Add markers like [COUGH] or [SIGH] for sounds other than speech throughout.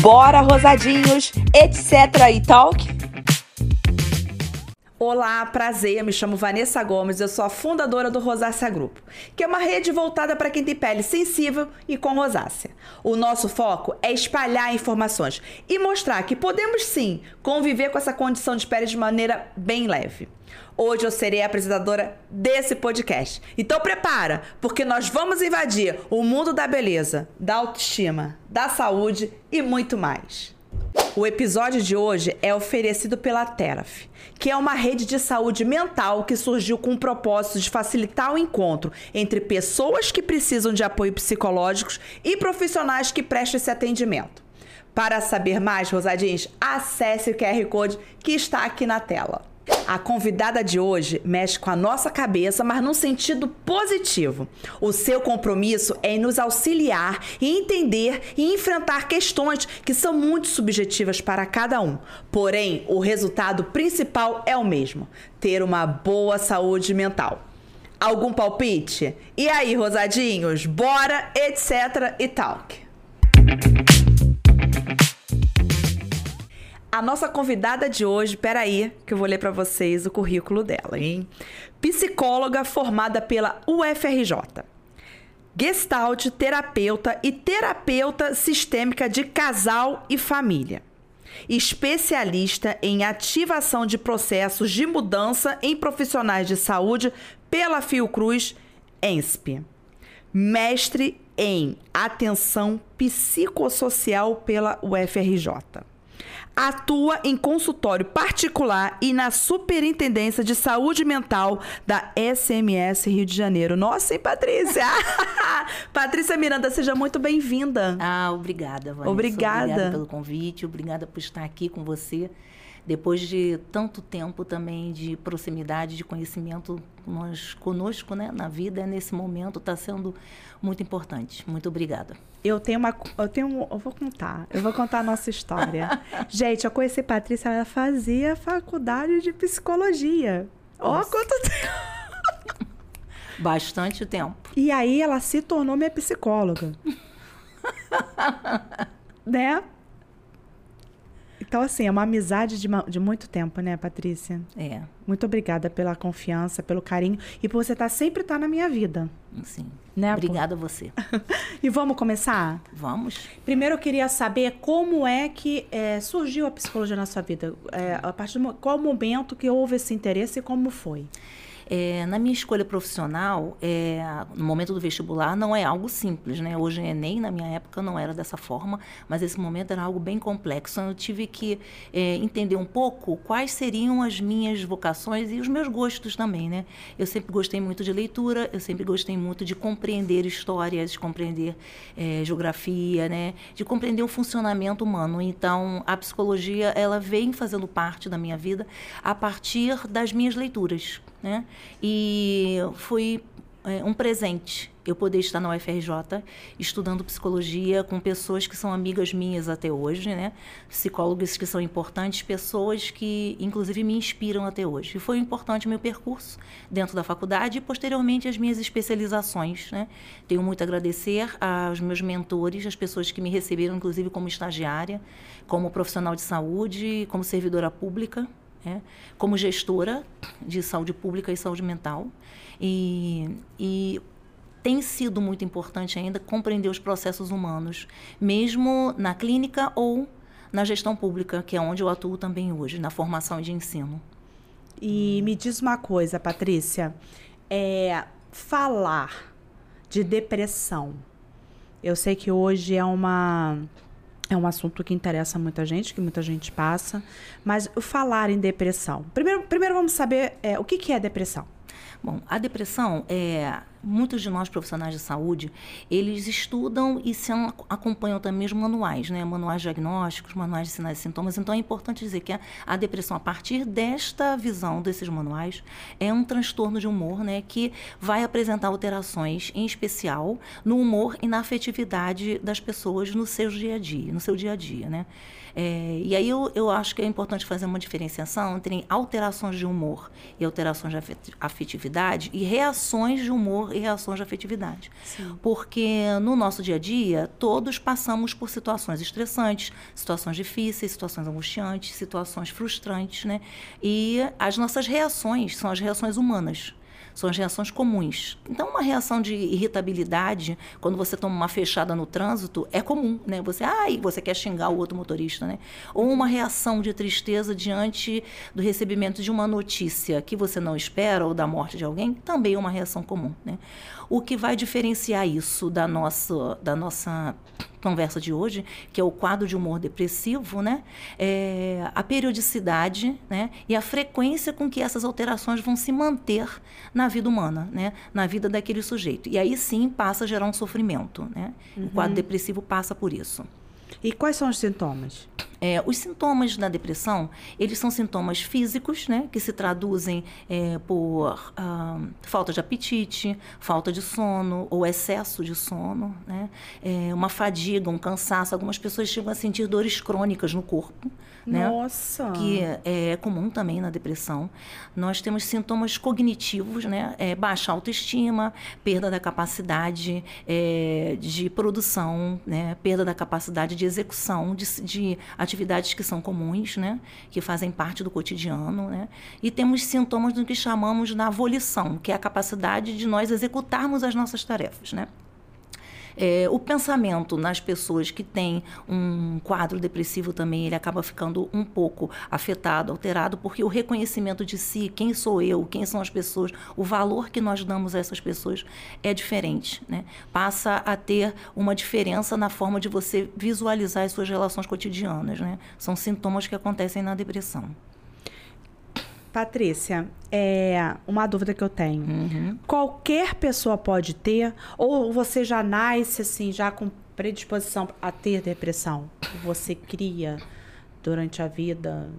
Bora, rosadinhos, etc. e talk? Olá, prazer. Me chamo Vanessa Gomes, eu sou a fundadora do Rosácea Grupo, que é uma rede voltada para quem tem pele sensível e com rosácea. O nosso foco é espalhar informações e mostrar que podemos sim conviver com essa condição de pele de maneira bem leve. Hoje eu serei a apresentadora desse podcast. Então prepara, porque nós vamos invadir o mundo da beleza, da autoestima, da saúde e muito mais. O episódio de hoje é oferecido pela Teraf, que é uma rede de saúde mental que surgiu com o propósito de facilitar o encontro entre pessoas que precisam de apoio psicológicos e profissionais que prestam esse atendimento. Para saber mais, Rosadins, acesse o QR Code que está aqui na tela. A convidada de hoje mexe com a nossa cabeça, mas num sentido positivo. O seu compromisso é em nos auxiliar e entender e enfrentar questões que são muito subjetivas para cada um. Porém, o resultado principal é o mesmo: ter uma boa saúde mental. Algum palpite? E aí, rosadinhos? Bora, etc e talk. A nossa convidada de hoje, peraí, que eu vou ler para vocês o currículo dela, hein? Psicóloga formada pela UFRJ. Gestalt, terapeuta e terapeuta sistêmica de casal e família. Especialista em ativação de processos de mudança em profissionais de saúde pela Fiocruz ENSP. Mestre em atenção psicossocial pela UFRJ atua em consultório particular e na Superintendência de Saúde Mental da SMS Rio de Janeiro. Nossa, hein, Patrícia? [LAUGHS] Patrícia Miranda, seja muito bem-vinda. Ah, obrigada, Vanessa. Obrigada. Obrigada pelo convite, obrigada por estar aqui com você depois de tanto tempo também de proximidade, de conhecimento nós conosco, né, na vida, nesse momento está sendo muito importante. Muito obrigada. Eu tenho uma, eu tenho, eu vou contar, eu vou contar a nossa história. [LAUGHS] Gente, eu conheci Patrícia, ela fazia faculdade de psicologia. Ó, oh, quanto tempo! [LAUGHS] Bastante tempo. E aí ela se tornou minha psicóloga. [LAUGHS] né? Então, assim, é uma amizade de, de muito tempo, né, Patrícia? É. Muito obrigada pela confiança, pelo carinho e por você estar tá, sempre estar tá na minha vida. Sim. Né, obrigada a você. [LAUGHS] e vamos começar? Vamos. Primeiro eu queria saber como é que é, surgiu a psicologia na sua vida. É, a partir do qual momento que houve esse interesse e como foi? É, na minha escolha profissional, é, no momento do vestibular, não é algo simples, né? Hoje, Enem, na minha época, não era dessa forma, mas esse momento era algo bem complexo. Eu tive que é, entender um pouco quais seriam as minhas vocações e os meus gostos também, né? Eu sempre gostei muito de leitura, eu sempre gostei muito de compreender histórias, de compreender é, geografia, né? De compreender o funcionamento humano. Então, a psicologia, ela vem fazendo parte da minha vida a partir das minhas leituras né? E foi é, um presente eu poder estar na UFRJ estudando psicologia com pessoas que são amigas minhas até hoje, né? Psicólogos que são importantes, pessoas que inclusive me inspiram até hoje. E foi importante o meu percurso dentro da faculdade e posteriormente as minhas especializações, né? Tenho muito a agradecer aos meus mentores, as pessoas que me receberam inclusive como estagiária, como profissional de saúde, como servidora pública, né, como gestora de saúde pública e saúde mental. E, e tem sido muito importante ainda compreender os processos humanos, mesmo na clínica ou na gestão pública, que é onde eu atuo também hoje, na formação de ensino. E me diz uma coisa, Patrícia, é falar de depressão. Eu sei que hoje é uma é um assunto que interessa muita gente, que muita gente passa. Mas falar em depressão. Primeiro, primeiro vamos saber é, o que, que é depressão. Bom, a depressão é muitos de nós profissionais de saúde, eles estudam e se acompanham também os manuais, né? Manuais diagnósticos, manuais de sinais e sintomas. Então é importante dizer que a, a, depressão, a partir desta visão desses manuais, é um transtorno de humor, né? Que vai apresentar alterações, em especial, no humor e na afetividade das pessoas no seu dia a dia, no seu dia a dia, né? É, e aí eu, eu acho que é importante fazer uma diferenciação entre alterações de humor e alterações de afetividade e reações de humor e reações de afetividade. Sim. Porque no nosso dia a dia, todos passamos por situações estressantes, situações difíceis, situações angustiantes, situações frustrantes, né? E as nossas reações são as reações humanas. São as reações comuns. Então, uma reação de irritabilidade, quando você toma uma fechada no trânsito, é comum, né? Você, ai, você quer xingar o outro motorista, né? Ou uma reação de tristeza diante do recebimento de uma notícia que você não espera ou da morte de alguém, também é uma reação comum, né? O que vai diferenciar isso da nossa, da nossa conversa de hoje, que é o quadro de humor depressivo, né? É a periodicidade né? e a frequência com que essas alterações vão se manter na vida humana, né? na vida daquele sujeito. E aí sim passa a gerar um sofrimento. Né? Uhum. O quadro depressivo passa por isso. E quais são os sintomas? É, os sintomas da depressão, eles são sintomas físicos, né, que se traduzem é, por ah, falta de apetite, falta de sono ou excesso de sono, né, é, uma fadiga, um cansaço. Algumas pessoas chegam a sentir dores crônicas no corpo, né, Nossa! Que é, comum também na depressão. Nós temos sintomas cognitivos, né, é, baixa autoestima, perda da capacidade é, de produção, né, perda da capacidade de execução de, de atividades que são comuns, né, que fazem parte do cotidiano, né, e temos sintomas do que chamamos da volição, que é a capacidade de nós executarmos as nossas tarefas, né. É, o pensamento nas pessoas que têm um quadro depressivo também, ele acaba ficando um pouco afetado, alterado, porque o reconhecimento de si, quem sou eu, quem são as pessoas, o valor que nós damos a essas pessoas é diferente. Né? Passa a ter uma diferença na forma de você visualizar as suas relações cotidianas. Né? São sintomas que acontecem na depressão. Patrícia, é uma dúvida que eu tenho. Uhum. Qualquer pessoa pode ter, ou você já nasce assim, já com predisposição a ter depressão? Você cria durante a vida?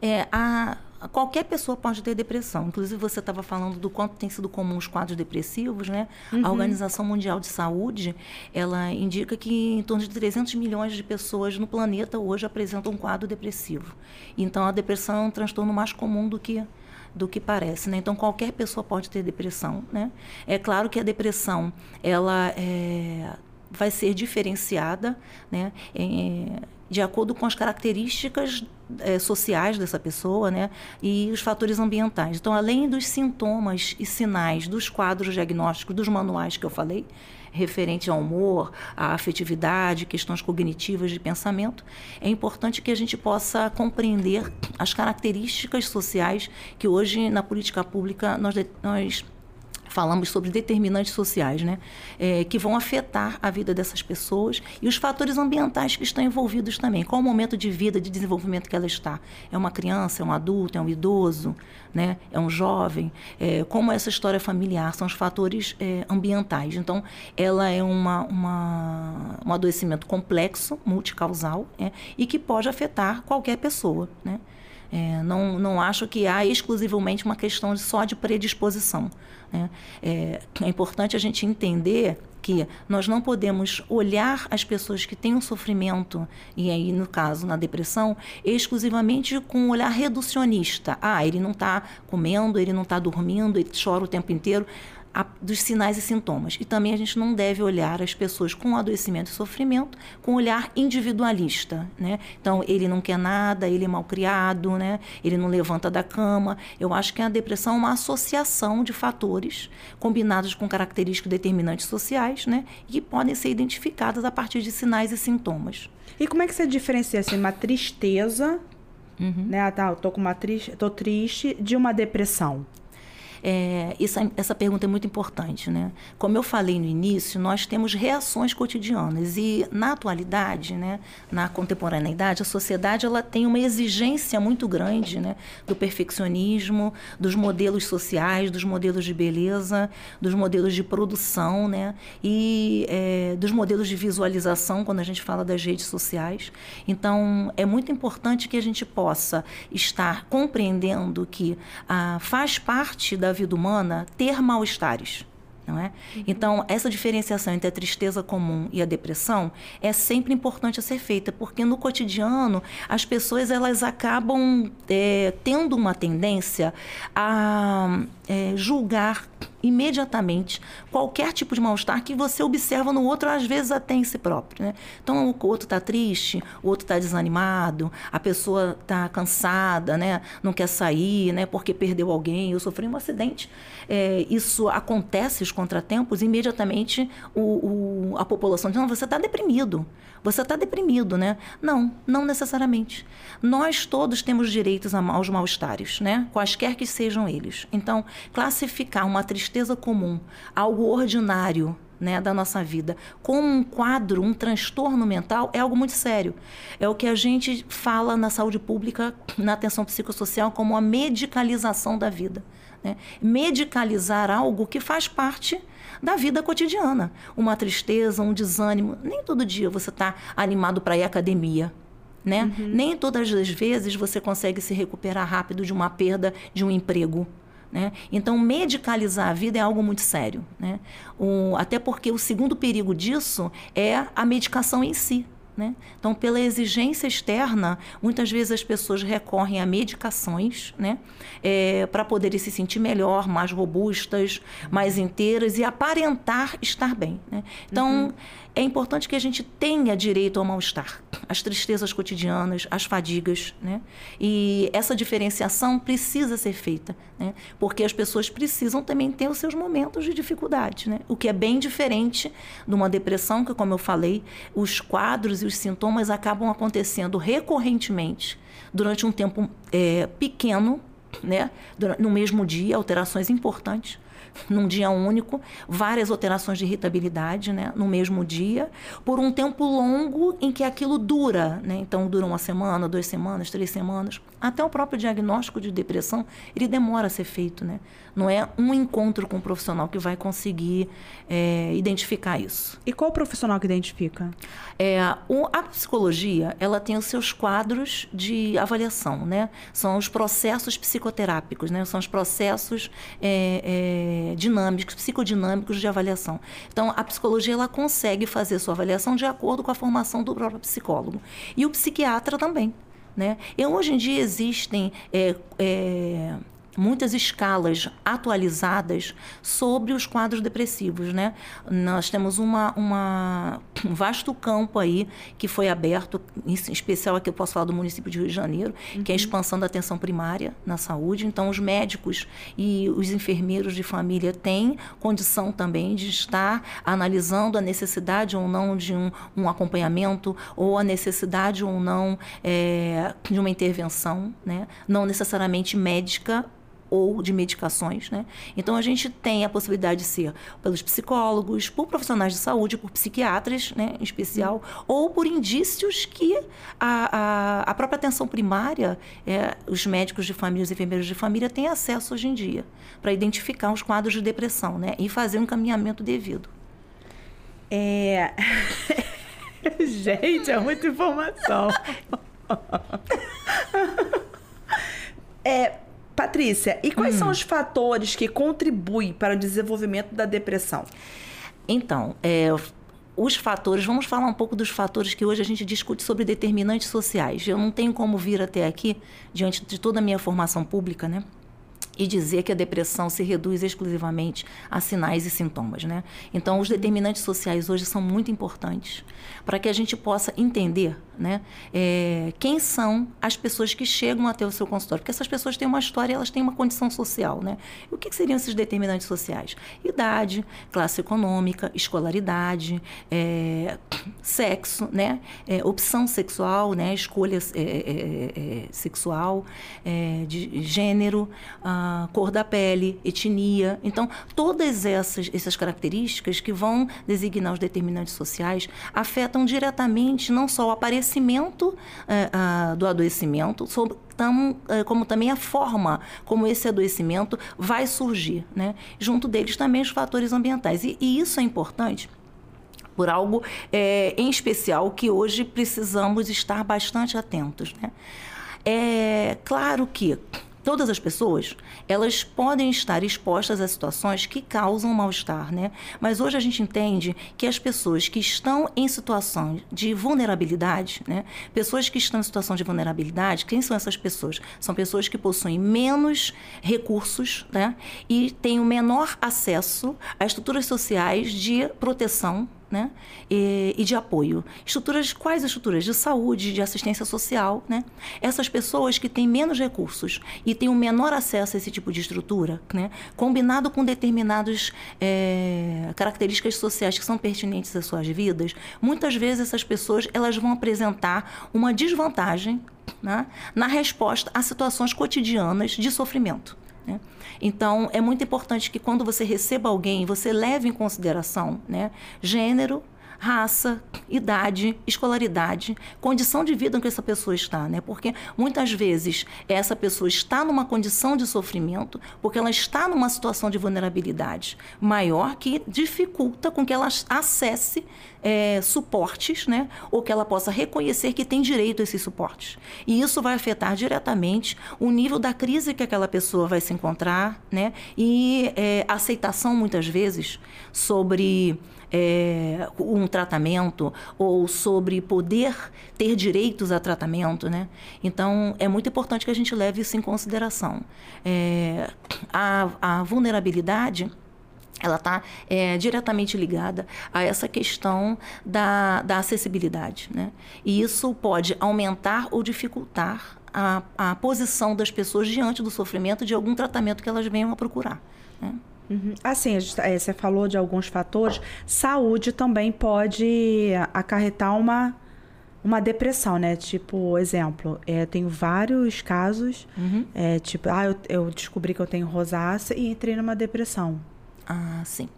É, a, qualquer pessoa pode ter depressão. Inclusive, você estava falando do quanto tem sido comum os quadros depressivos, né? Uhum. A Organização Mundial de Saúde, ela indica que em torno de 300 milhões de pessoas no planeta hoje apresentam um quadro depressivo. Então, a depressão é um transtorno mais comum do que do que parece, né? Então qualquer pessoa pode ter depressão, né? É claro que a depressão ela é, vai ser diferenciada, né? É, de acordo com as características é, sociais dessa pessoa, né? E os fatores ambientais. Então, além dos sintomas e sinais dos quadros diagnósticos, dos manuais que eu falei, referente ao humor, à afetividade, questões cognitivas de pensamento, é importante que a gente possa compreender as características sociais que hoje na política pública nós, nós falamos sobre determinantes sociais, né, é, que vão afetar a vida dessas pessoas e os fatores ambientais que estão envolvidos também. Qual o momento de vida, de desenvolvimento que ela está? É uma criança, é um adulto, é um idoso, né, é um jovem? É, como é essa história familiar? São os fatores é, ambientais. Então, ela é uma, uma, um adoecimento complexo, multicausal, é, e que pode afetar qualquer pessoa, né? É, não, não acho que há exclusivamente uma questão só de predisposição. Né? É, é importante a gente entender que nós não podemos olhar as pessoas que têm um sofrimento, e aí, no caso, na depressão, exclusivamente com um olhar reducionista. Ah, ele não está comendo, ele não está dormindo, ele chora o tempo inteiro a, dos sinais e sintomas. E também a gente não deve olhar as pessoas com adoecimento e sofrimento com olhar individualista, né? Então, ele não quer nada, ele é mal criado, né? Ele não levanta da cama. Eu acho que a depressão é uma associação de fatores combinados com características determinantes sociais, né? E que podem ser identificadas a partir de sinais e sintomas. E como é que você diferencia assim, uma tristeza, uhum. né? Ah, tá, eu tô com uma triste, tô triste de uma depressão. É, essa, essa pergunta é muito importante. Né? Como eu falei no início, nós temos reações cotidianas e, na atualidade, né, na contemporaneidade, a sociedade ela tem uma exigência muito grande né, do perfeccionismo, dos modelos sociais, dos modelos de beleza, dos modelos de produção né, e é, dos modelos de visualização, quando a gente fala das redes sociais. Então, é muito importante que a gente possa estar compreendendo que ah, faz parte da da vida humana ter mal-estares. não é? Então, essa diferenciação entre a tristeza comum e a depressão é sempre importante a ser feita, porque no cotidiano as pessoas elas acabam é, tendo uma tendência a é, julgar imediatamente qualquer tipo de mal-estar que você observa no outro, às vezes até em si próprio. Né? Então, o outro está triste, o outro está desanimado, a pessoa está cansada, né? não quer sair né? porque perdeu alguém, eu sofri um acidente. É, isso acontece, os contratempos, imediatamente o, o, a população diz: não, você está deprimido. Você está deprimido, né? Não, não necessariamente. Nós todos temos direitos aos mal-estares, né? Quaisquer que sejam eles. Então, classificar uma tristeza comum, algo ordinário, né, da nossa vida, como um quadro, um transtorno mental, é algo muito sério. É o que a gente fala na saúde pública, na atenção psicossocial, como a medicalização da vida. Né? Medicalizar algo que faz parte da vida cotidiana. Uma tristeza, um desânimo. Nem todo dia você está animado para ir à academia. Né? Uhum. Nem todas as vezes você consegue se recuperar rápido de uma perda de um emprego. Né? Então, medicalizar a vida é algo muito sério. Né? O, até porque o segundo perigo disso é a medicação em si. Né? Então, pela exigência externa, muitas vezes as pessoas recorrem a medicações né? É, para poderem se sentir melhor, mais robustas, mais inteiras e aparentar estar bem. Né? Então, uhum é importante que a gente tenha direito ao mal-estar, às tristezas cotidianas, às fadigas, né? E essa diferenciação precisa ser feita, né? Porque as pessoas precisam também ter os seus momentos de dificuldade, né? O que é bem diferente de uma depressão, que como eu falei, os quadros e os sintomas acabam acontecendo recorrentemente durante um tempo é, pequeno, né? No mesmo dia, alterações importantes [LAUGHS] num dia único, várias alterações de irritabilidade, né, no mesmo dia, por um tempo longo em que aquilo dura, né? Então dura uma semana, duas semanas, três semanas. Até o próprio diagnóstico de depressão, ele demora a ser feito, né? Não é um encontro com um profissional que vai conseguir é, identificar isso. E qual profissional que identifica? É, o, a psicologia, ela tem os seus quadros de avaliação, né? São os processos psicoterápicos, né? São os processos é, é, dinâmicos, psicodinâmicos de avaliação. Então, a psicologia, ela consegue fazer sua avaliação de acordo com a formação do próprio psicólogo. E o psiquiatra também. Né? E hoje em dia existem é, é, muitas escalas atualizadas sobre os quadros depressivos, né? Nós temos uma, uma, um vasto campo aí que foi aberto, em especial aqui eu posso falar do município de Rio de Janeiro, uhum. que é a uhum. expansão da atenção primária na saúde. Então, os médicos e os enfermeiros de família têm condição também de estar analisando a necessidade ou não de um, um acompanhamento ou a necessidade ou não é, de uma intervenção, né? Não necessariamente médica ou de medicações, né? Então a gente tem a possibilidade de ser pelos psicólogos, por profissionais de saúde, por psiquiatras, né, em especial, uhum. ou por indícios que a, a, a própria atenção primária, é, os médicos de família, os enfermeiros de família têm acesso hoje em dia para identificar os quadros de depressão, né, e fazer um encaminhamento devido. É... [LAUGHS] gente, é muita informação. [LAUGHS] é Patrícia, e quais hum. são os fatores que contribuem para o desenvolvimento da depressão? Então, é, os fatores, vamos falar um pouco dos fatores que hoje a gente discute sobre determinantes sociais. Eu não tenho como vir até aqui, diante de toda a minha formação pública, né? E dizer que a depressão se reduz exclusivamente a sinais e sintomas, né? Então, os determinantes sociais hoje são muito importantes para que a gente possa entender, né, é, quem são as pessoas que chegam até o seu consultório, porque essas pessoas têm uma história, elas têm uma condição social, né? E o que, que seriam esses determinantes sociais? Idade, classe econômica, escolaridade, é, [COUGHS] sexo, né, é, opção sexual, né, escolha é, é, é, sexual, de gênero. Ah, cor da pele, etnia. Então, todas essas, essas características que vão designar os determinantes sociais afetam diretamente não só o aparecimento eh, do adoecimento, sobre, eh, como também a forma como esse adoecimento vai surgir. Né? Junto deles também os fatores ambientais. E, e isso é importante por algo é, em especial que hoje precisamos estar bastante atentos. Né? É claro que todas as pessoas, elas podem estar expostas a situações que causam mal-estar, né? Mas hoje a gente entende que as pessoas que estão em situação de vulnerabilidade, né? Pessoas que estão em situação de vulnerabilidade, quem são essas pessoas? São pessoas que possuem menos recursos, né? E têm o menor acesso a estruturas sociais de proteção né? E, e, de apoio. Estruturas, quais estruturas? De saúde, de assistência social, né? Essas pessoas que têm menos recursos e têm um menor acesso a esse tipo de estrutura, né? Combinado com determinadas é, características sociais que são pertinentes às suas vidas, muitas vezes essas pessoas elas vão apresentar uma desvantagem né? na resposta a situações cotidianas de sofrimento. Né? Então, é muito importante que quando você receba alguém, você leve em consideração né, gênero, raça, idade, escolaridade, condição de vida em que essa pessoa está, né? Porque muitas vezes essa pessoa está numa condição de sofrimento porque ela está numa situação de vulnerabilidade maior que dificulta com que ela acesse é, suportes, né? Ou que ela possa reconhecer que tem direito a esses suportes. E isso vai afetar diretamente o nível da crise que aquela pessoa vai se encontrar, né? E é, aceitação muitas vezes sobre é, um tratamento ou sobre poder ter direitos a tratamento, né? Então é muito importante que a gente leve isso em consideração. É, a, a vulnerabilidade ela está é, diretamente ligada a essa questão da, da acessibilidade. Né? E isso pode aumentar ou dificultar a, a posição das pessoas diante do sofrimento de algum tratamento que elas venham a procurar. Né? Uhum. Assim, é, você falou de alguns fatores. Saúde também pode acarretar uma, uma depressão, né? Tipo, exemplo, é, tenho vários casos. Uhum. É, tipo, ah, eu, eu, descobri que eu tenho rosácea e entrei numa depressão. Ah, sim.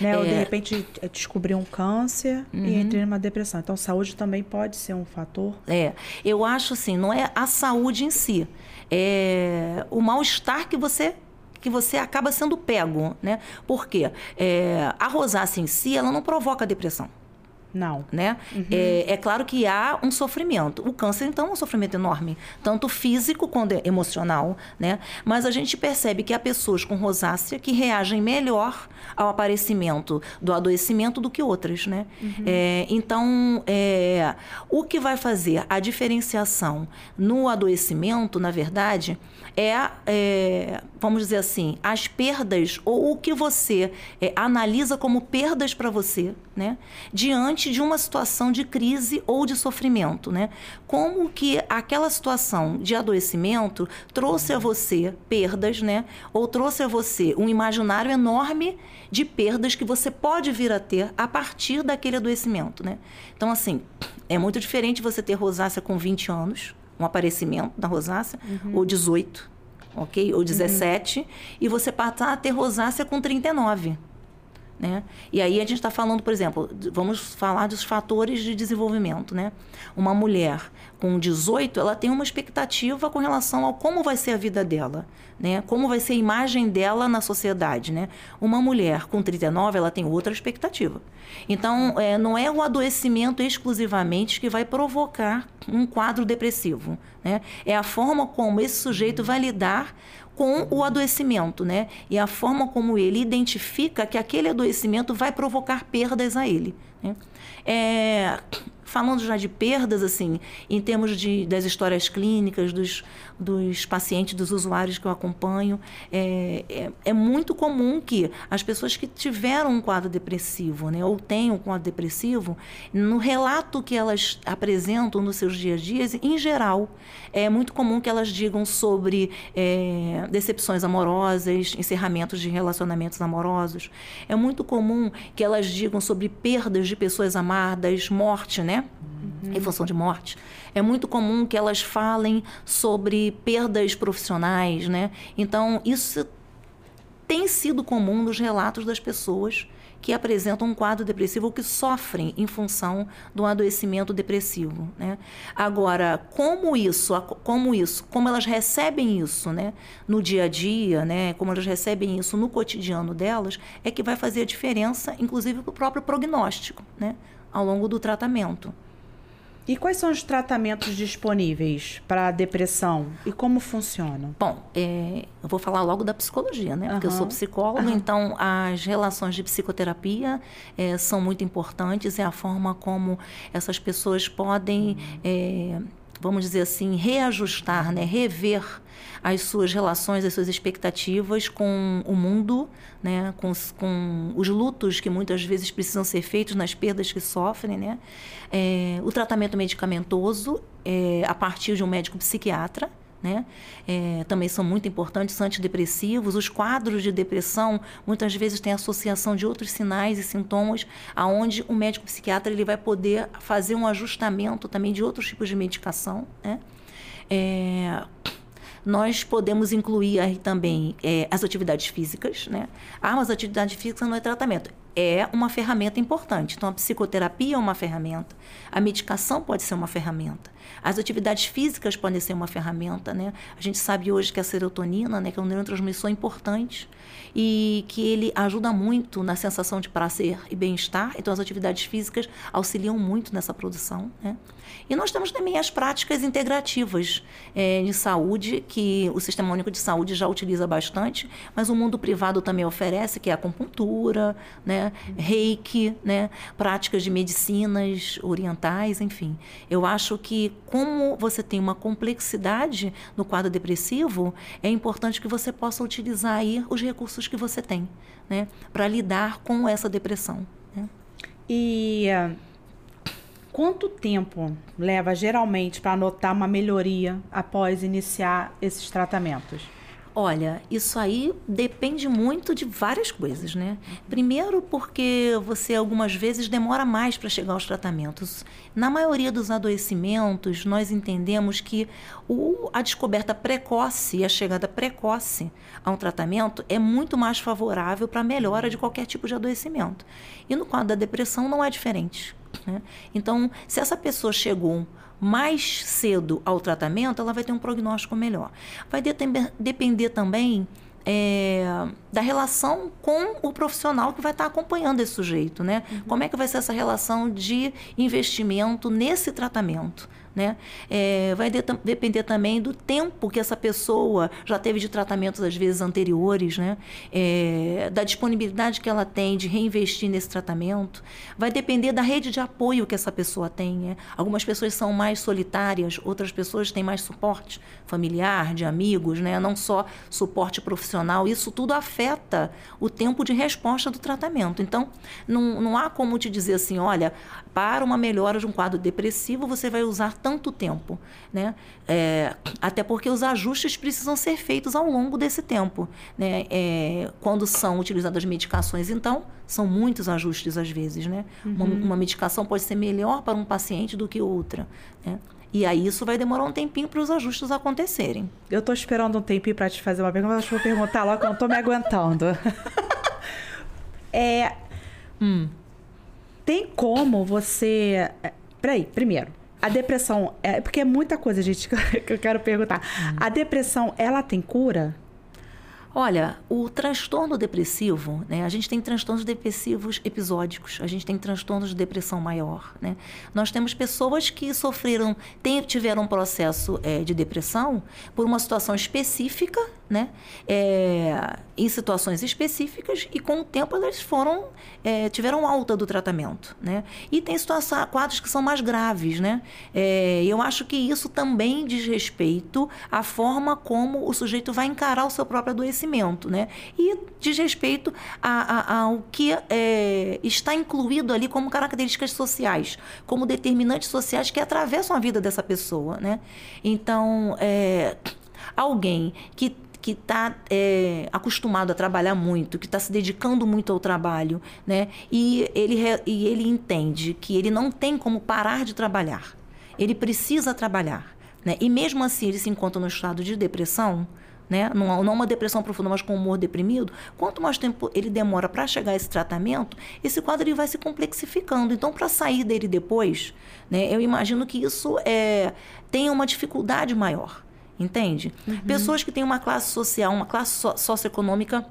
Né? Ou de é. repente descobri um câncer uhum. e entrei numa depressão. Então, saúde também pode ser um fator. É, eu acho assim, não é a saúde em si. É o mal-estar que você que você acaba sendo pego, né? Porque é, a rosácea em si, ela não provoca depressão. Não. Né? Uhum. É, é, claro que há um sofrimento. O câncer, então, é um sofrimento enorme, tanto físico quanto emocional, né? Mas a gente percebe que há pessoas com rosácea que reagem melhor ao aparecimento do adoecimento do que outras, né? Uhum. É, então, é, o que vai fazer a diferenciação no adoecimento, na verdade, é, é, vamos dizer assim, as perdas ou o que você é, analisa como perdas para você, né? Diante de uma situação de crise ou de sofrimento, né? Como que aquela situação de adoecimento trouxe a você perdas, né? Ou trouxe a você um imaginário enorme de perdas que você pode vir a ter a partir daquele adoecimento, né? Então, assim, é muito diferente você ter rosácea com 20 anos, um aparecimento da rosácea, uhum. ou 18, ok? Ou 17, uhum. e você passar a ter rosácea com 39. Né? E aí a gente está falando, por exemplo, vamos falar dos fatores de desenvolvimento. Né? Uma mulher com 18, ela tem uma expectativa com relação ao como vai ser a vida dela, né? como vai ser a imagem dela na sociedade. Né? Uma mulher com 39, ela tem outra expectativa. Então, é, não é o adoecimento exclusivamente que vai provocar um quadro depressivo. Né? É a forma como esse sujeito vai lidar com o adoecimento, né? E a forma como ele identifica que aquele adoecimento vai provocar perdas a ele. Né? É, falando já de perdas, assim, em termos de, das histórias clínicas, dos, dos pacientes, dos usuários que eu acompanho, é, é, é, muito comum que as pessoas que tiveram um quadro depressivo, né, ou têm um quadro depressivo, no relato que elas apresentam nos seus dias a dias, em geral, é muito comum que elas digam sobre é, decepções amorosas, encerramentos de relacionamentos amorosos. É muito comum que elas digam sobre perdas de pessoas amadas, morte, né? Uhum. Em função de morte. É muito comum que elas falem sobre perdas profissionais, né? Então, isso tem sido comum nos relatos das pessoas que apresentam um quadro depressivo ou que sofrem em função do adoecimento depressivo. Né? Agora, como isso, como isso, como elas recebem isso né, no dia a dia, né, como elas recebem isso no cotidiano delas, é que vai fazer a diferença, inclusive, para o próprio prognóstico, né, ao longo do tratamento. E quais são os tratamentos disponíveis para a depressão e como funcionam? Bom, é, eu vou falar logo da psicologia, né? Porque eu sou psicóloga, uhum. então as relações de psicoterapia é, são muito importantes. É a forma como essas pessoas podem, é, vamos dizer assim, reajustar, né? rever as suas relações, as suas expectativas com o mundo, né? com, com os lutos que muitas vezes precisam ser feitos nas perdas que sofrem. Né? É, o tratamento medicamentoso é, a partir de um médico psiquiatra. Né? É, também são muito importantes antidepressivos. Os quadros de depressão muitas vezes têm associação de outros sinais e sintomas, aonde o médico psiquiatra ele vai poder fazer um ajustamento também de outros tipos de medicação. Né? É, nós podemos incluir aí também é, as atividades físicas, né? Ah, mas atividade física não é tratamento. É uma ferramenta importante. Então, a psicoterapia é uma ferramenta, a medicação pode ser uma ferramenta. As atividades físicas podem ser uma ferramenta, né? A gente sabe hoje que a serotonina, né, que é um neurotransmissor importante e que ele ajuda muito na sensação de prazer e bem-estar. Então, as atividades físicas auxiliam muito nessa produção, né? E nós temos também as práticas integrativas é, de saúde, que o Sistema Único de Saúde já utiliza bastante, mas o mundo privado também oferece, que é acupuntura, né, reiki, né, práticas de medicinas orientais, enfim. Eu acho que, como você tem uma complexidade no quadro depressivo, é importante que você possa utilizar aí os recursos que você tem, né, para lidar com essa depressão. Né? E. Uh Quanto tempo leva geralmente para notar uma melhoria após iniciar esses tratamentos? Olha, isso aí depende muito de várias coisas, né? Primeiro, porque você algumas vezes demora mais para chegar aos tratamentos. Na maioria dos adoecimentos, nós entendemos que o, a descoberta precoce e a chegada precoce a um tratamento é muito mais favorável para a melhora de qualquer tipo de adoecimento. E no quadro da depressão não é diferente. Né? Então, se essa pessoa chegou mais cedo ao tratamento, ela vai ter um prognóstico melhor. Vai de depender também é, da relação com o profissional que vai estar acompanhando esse sujeito, né? Uhum. Como é que vai ser essa relação de investimento nesse tratamento? Né? É, vai de, depender também do tempo que essa pessoa já teve de tratamentos, às vezes, anteriores, né? É, da disponibilidade que ela tem de reinvestir nesse tratamento. Vai depender da rede de apoio que essa pessoa tem. Né? Algumas pessoas são mais solitárias, outras pessoas têm mais suporte familiar, de amigos, né? não só suporte profissional. Isso tudo afeta o tempo de resposta do tratamento. Então, não, não há como te dizer assim, olha, para uma melhora de um quadro depressivo, você vai usar tanto tempo, né? É, até porque os ajustes precisam ser feitos ao longo desse tempo, né? É, quando são utilizadas medicações, então, são muitos ajustes às vezes, né? Uhum. Uma, uma, medicação pode ser melhor para um paciente do que outra, né? E aí isso vai demorar um tempinho para os ajustes acontecerem. Eu estou esperando um tempinho para te fazer uma pergunta, mas vou perguntar logo eu não estou me aguentando. [LAUGHS] é... Hum. Tem como você... É, peraí, primeiro, a depressão, é porque é muita coisa, gente, [LAUGHS] que eu quero perguntar. Hum. A depressão, ela tem cura? Olha, o transtorno depressivo, né? A gente tem transtornos depressivos episódicos, a gente tem transtornos de depressão maior, né? Nós temos pessoas que sofreram, tiveram um processo é, de depressão por uma situação específica, né? É, em situações específicas e com o tempo eles foram é, tiveram alta do tratamento, né? E tem situações, quadros que são mais graves, né? É, eu acho que isso também diz respeito à forma como o sujeito vai encarar o seu próprio adoecimento, né? E diz respeito a, ao que é, está incluído ali como características sociais, como determinantes sociais que atravessam a vida dessa pessoa, né? Então, é, alguém que que está é, acostumado a trabalhar muito, que está se dedicando muito ao trabalho, né? E ele, e ele entende que ele não tem como parar de trabalhar. Ele precisa trabalhar, né? E mesmo assim ele se encontra no estado de depressão, né? Não, não uma depressão profunda, mas com humor deprimido. Quanto mais tempo ele demora para chegar a esse tratamento, esse quadro ele vai se complexificando. Então, para sair dele depois, né? Eu imagino que isso é, tem uma dificuldade maior entende? Uhum. Pessoas que têm uma classe social, uma classe so socioeconômica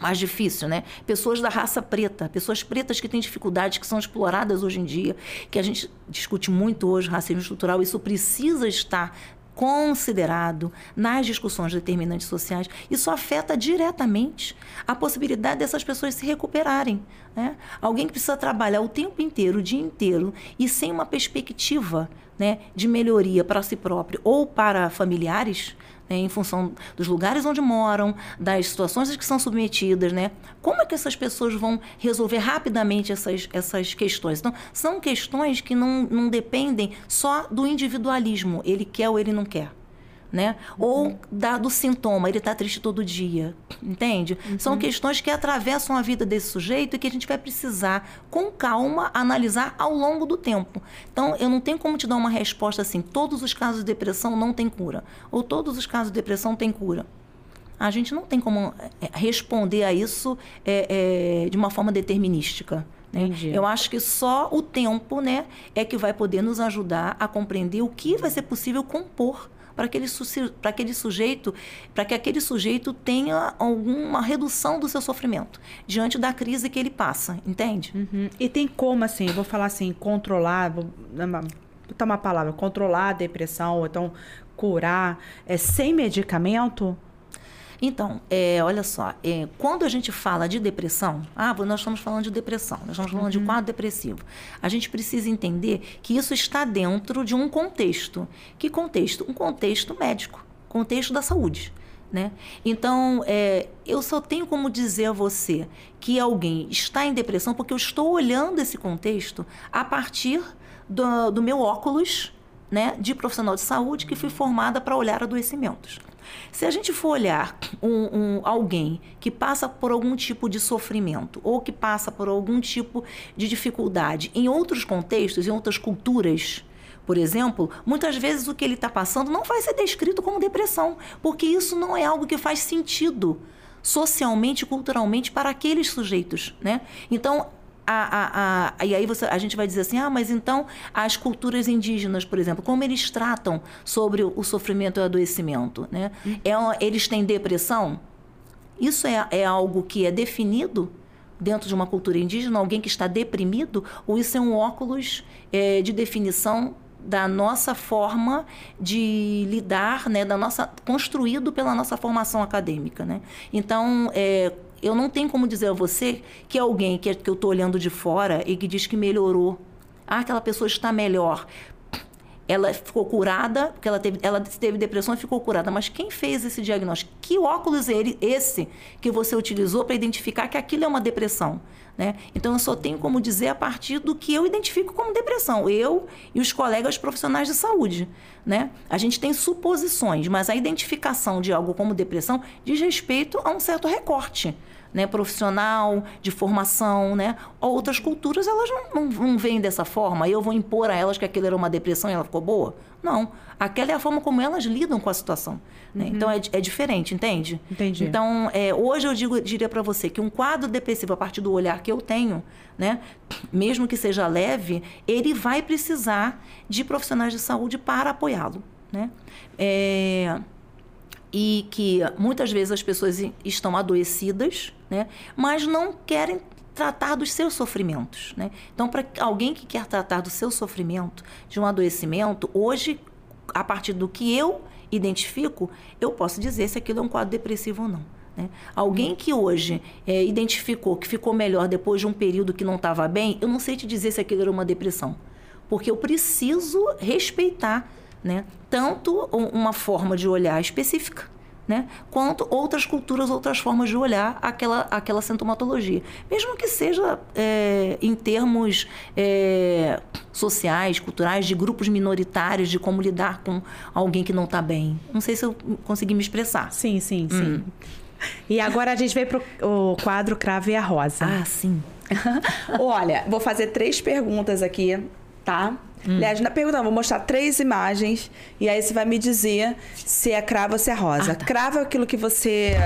mais difícil, né? Pessoas da raça preta, pessoas pretas que têm dificuldades, que são exploradas hoje em dia, que a gente discute muito hoje, racismo estrutural, isso precisa estar considerado nas discussões determinantes sociais, isso afeta diretamente a possibilidade dessas pessoas se recuperarem. Né? Alguém que precisa trabalhar o tempo inteiro, o dia inteiro, e sem uma perspectiva né, de melhoria para si próprio ou para familiares, né, em função dos lugares onde moram, das situações que são submetidas, né? Como é que essas pessoas vão resolver rapidamente essas, essas questões? Então, são questões que não, não dependem só do individualismo, ele quer ou ele não quer né? Uhum. Ou da, do sintoma, ele está triste todo dia, entende? Uhum. São questões que atravessam a vida desse sujeito e que a gente vai precisar, com calma, analisar ao longo do tempo. Então, eu não tenho como te dar uma resposta assim, todos os casos de depressão não têm cura, ou todos os casos de depressão têm cura. A gente não tem como é, responder a isso é, é, de uma forma determinística. Né? Eu acho que só o tempo né, é que vai poder nos ajudar a compreender o que vai ser possível compor para aquele, para aquele sujeito, para que aquele sujeito tenha alguma redução do seu sofrimento diante da crise que ele passa, entende? Uhum. E tem como, assim, vou falar assim, controlar, vou botar uma palavra, controlar a depressão, ou então curar, é, sem medicamento? Então, é, olha só, é, quando a gente fala de depressão, ah, nós estamos falando de depressão, nós estamos falando uhum. de quadro depressivo. A gente precisa entender que isso está dentro de um contexto. Que contexto? Um contexto médico, contexto da saúde. Né? Então, é, eu só tenho como dizer a você que alguém está em depressão porque eu estou olhando esse contexto a partir do, do meu óculos né, de profissional de saúde que fui formada para olhar adoecimentos. Se a gente for olhar um, um, alguém que passa por algum tipo de sofrimento ou que passa por algum tipo de dificuldade em outros contextos, em outras culturas, por exemplo, muitas vezes o que ele está passando não vai ser descrito como depressão, porque isso não é algo que faz sentido socialmente culturalmente para aqueles sujeitos, né? Então, a, a, a, e aí você, a gente vai dizer assim, ah, mas então as culturas indígenas, por exemplo, como eles tratam sobre o, sofrimento e o adoecimento? Né? É, eles têm depressão? Isso é, é algo que é definido dentro de uma cultura indígena, alguém que está deprimido, ou isso é um óculos é, de definição da nossa forma de lidar, né, da nossa construído pela nossa formação acadêmica, né? Então, é, eu não tenho como dizer a você que alguém que, que eu estou olhando de fora e que diz que melhorou. Ah, aquela pessoa está melhor. Ela ficou curada, porque ela teve, ela teve depressão e ficou curada. Mas quem fez esse diagnóstico? Que óculos é esse que você utilizou para identificar que aquilo é uma depressão? Né? Então, eu só tenho como dizer a partir do que eu identifico como depressão, eu e os colegas profissionais de saúde. Né? A gente tem suposições, mas a identificação de algo como depressão diz respeito a um certo recorte né, profissional, de formação, né? Outras culturas, elas não, não, não veem dessa forma. Eu vou impor a elas que aquilo era uma depressão e ela ficou boa? Não. Aquela é a forma como elas lidam com a situação. Né? Uhum. Então, é, é, diferente, entende? Entendi. Então, é, hoje eu digo, diria para você que um quadro depressivo, a partir do olhar que eu tenho, né? Mesmo que seja leve, ele vai precisar de profissionais de saúde para apoiá-lo, né? É e que muitas vezes as pessoas estão adoecidas, né? mas não querem tratar dos seus sofrimentos. Né? Então, para alguém que quer tratar do seu sofrimento, de um adoecimento, hoje, a partir do que eu identifico, eu posso dizer se aquilo é um quadro depressivo ou não. Né? Alguém que hoje é, identificou que ficou melhor depois de um período que não estava bem, eu não sei te dizer se aquilo era uma depressão. Porque eu preciso respeitar né? Tanto uma forma de olhar específica, né? quanto outras culturas, outras formas de olhar aquela, aquela sintomatologia. Mesmo que seja é, em termos é, sociais, culturais, de grupos minoritários, de como lidar com alguém que não está bem. Não sei se eu consegui me expressar. Sim, sim, sim. Hum. E agora a gente vem para o quadro Crave a Rosa. Ah, sim. [LAUGHS] Olha, vou fazer três perguntas aqui, tá? Hum. Aliás, na pergunta, vou mostrar três imagens e aí você vai me dizer se é cravo ou se é rosa. Ah, tá. Cravo é aquilo que você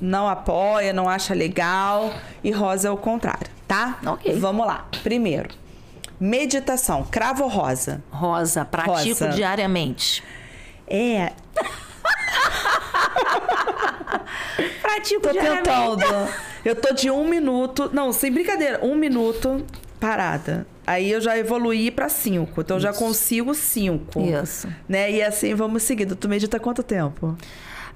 não apoia, não acha legal e rosa é o contrário, tá? Ok. Vamos lá. Primeiro, meditação, cravo ou rosa? Rosa, pratico rosa. diariamente. É. [LAUGHS] pratico Tô diariamente. tentando. Eu tô de um minuto. Não, sem brincadeira, um minuto parada. Aí eu já evoluí pra cinco. Então eu já consigo cinco. Isso. Né? E assim vamos seguindo. Tu medita quanto tempo?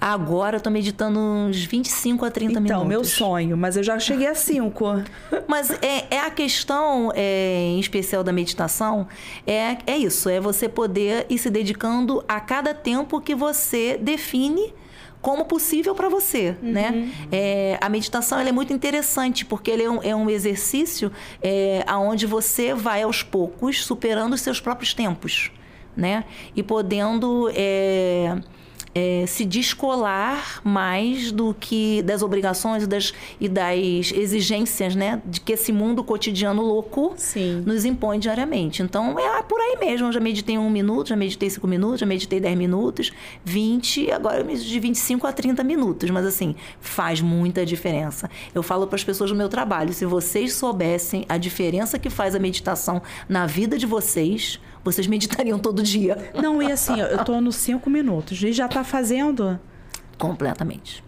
Agora eu tô meditando uns 25 a 30 então, minutos. meu sonho, mas eu já cheguei a cinco. [LAUGHS] Mas é, é a questão, é, em especial da meditação, é, é isso, é você poder ir se dedicando a cada tempo que você define como possível para você, né? É, a meditação é muito interessante porque ele é um, é um exercício é, aonde você vai aos poucos superando os seus próprios tempos, né? E podendo é, é, se descolar mais do que das obrigações e das, e das exigências, né? De que esse mundo cotidiano louco Sim. nos impõe diariamente. Então é por aí mesmo. Eu já meditei um minuto, já meditei cinco minutos, já meditei 10 minutos, 20, agora eu medito de 25 a 30 minutos. Mas assim, faz muita diferença. Eu falo para as pessoas do meu trabalho: se vocês soubessem a diferença que faz a meditação na vida de vocês, vocês meditariam todo dia. Não, e assim, eu tô nos cinco minutos. E já tá fazendo. Completamente.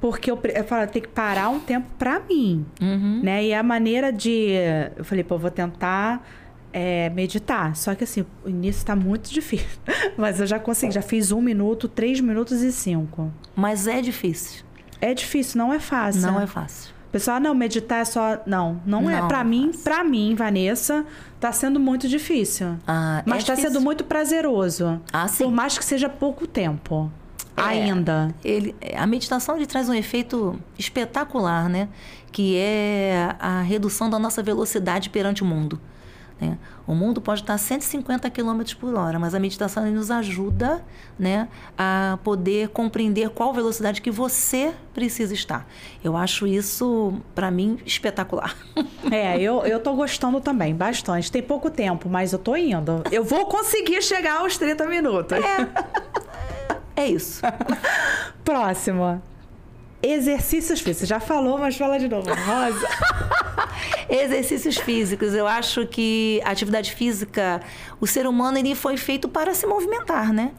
Porque eu, eu falo, tem que parar um tempo pra mim. Uhum. Né? E a maneira de. Eu falei, pô, eu vou tentar é, meditar. Só que assim, o início tá muito [LAUGHS] difícil. Mas eu já consegui, já fiz um minuto, três minutos e cinco. Mas é difícil. É difícil, não é fácil. Não é fácil. Pessoal, ah, não, meditar é só. Não, não, é. Não Pra é mim, fácil. pra mim, Vanessa, tá sendo muito difícil. Ah, Mas é tá difícil. sendo muito prazeroso. Ah, sim. Por mais que seja pouco tempo. É. Ainda. Ele, a meditação ele traz um efeito espetacular, né? Que é a redução da nossa velocidade perante o mundo. Né? O mundo pode estar a 150 km por hora, mas a meditação nos ajuda né, a poder compreender qual velocidade que você precisa estar. Eu acho isso, para mim, espetacular. [LAUGHS] É, eu, eu tô gostando também, bastante. Tem pouco tempo, mas eu tô indo. Eu vou conseguir chegar aos 30 minutos. É isso. [LAUGHS] Próximo. Exercícios físicos. Já falou, mas fala de novo. Rosa. [LAUGHS] Exercícios físicos. Eu acho que a atividade física, o ser humano ele foi feito para se movimentar, né?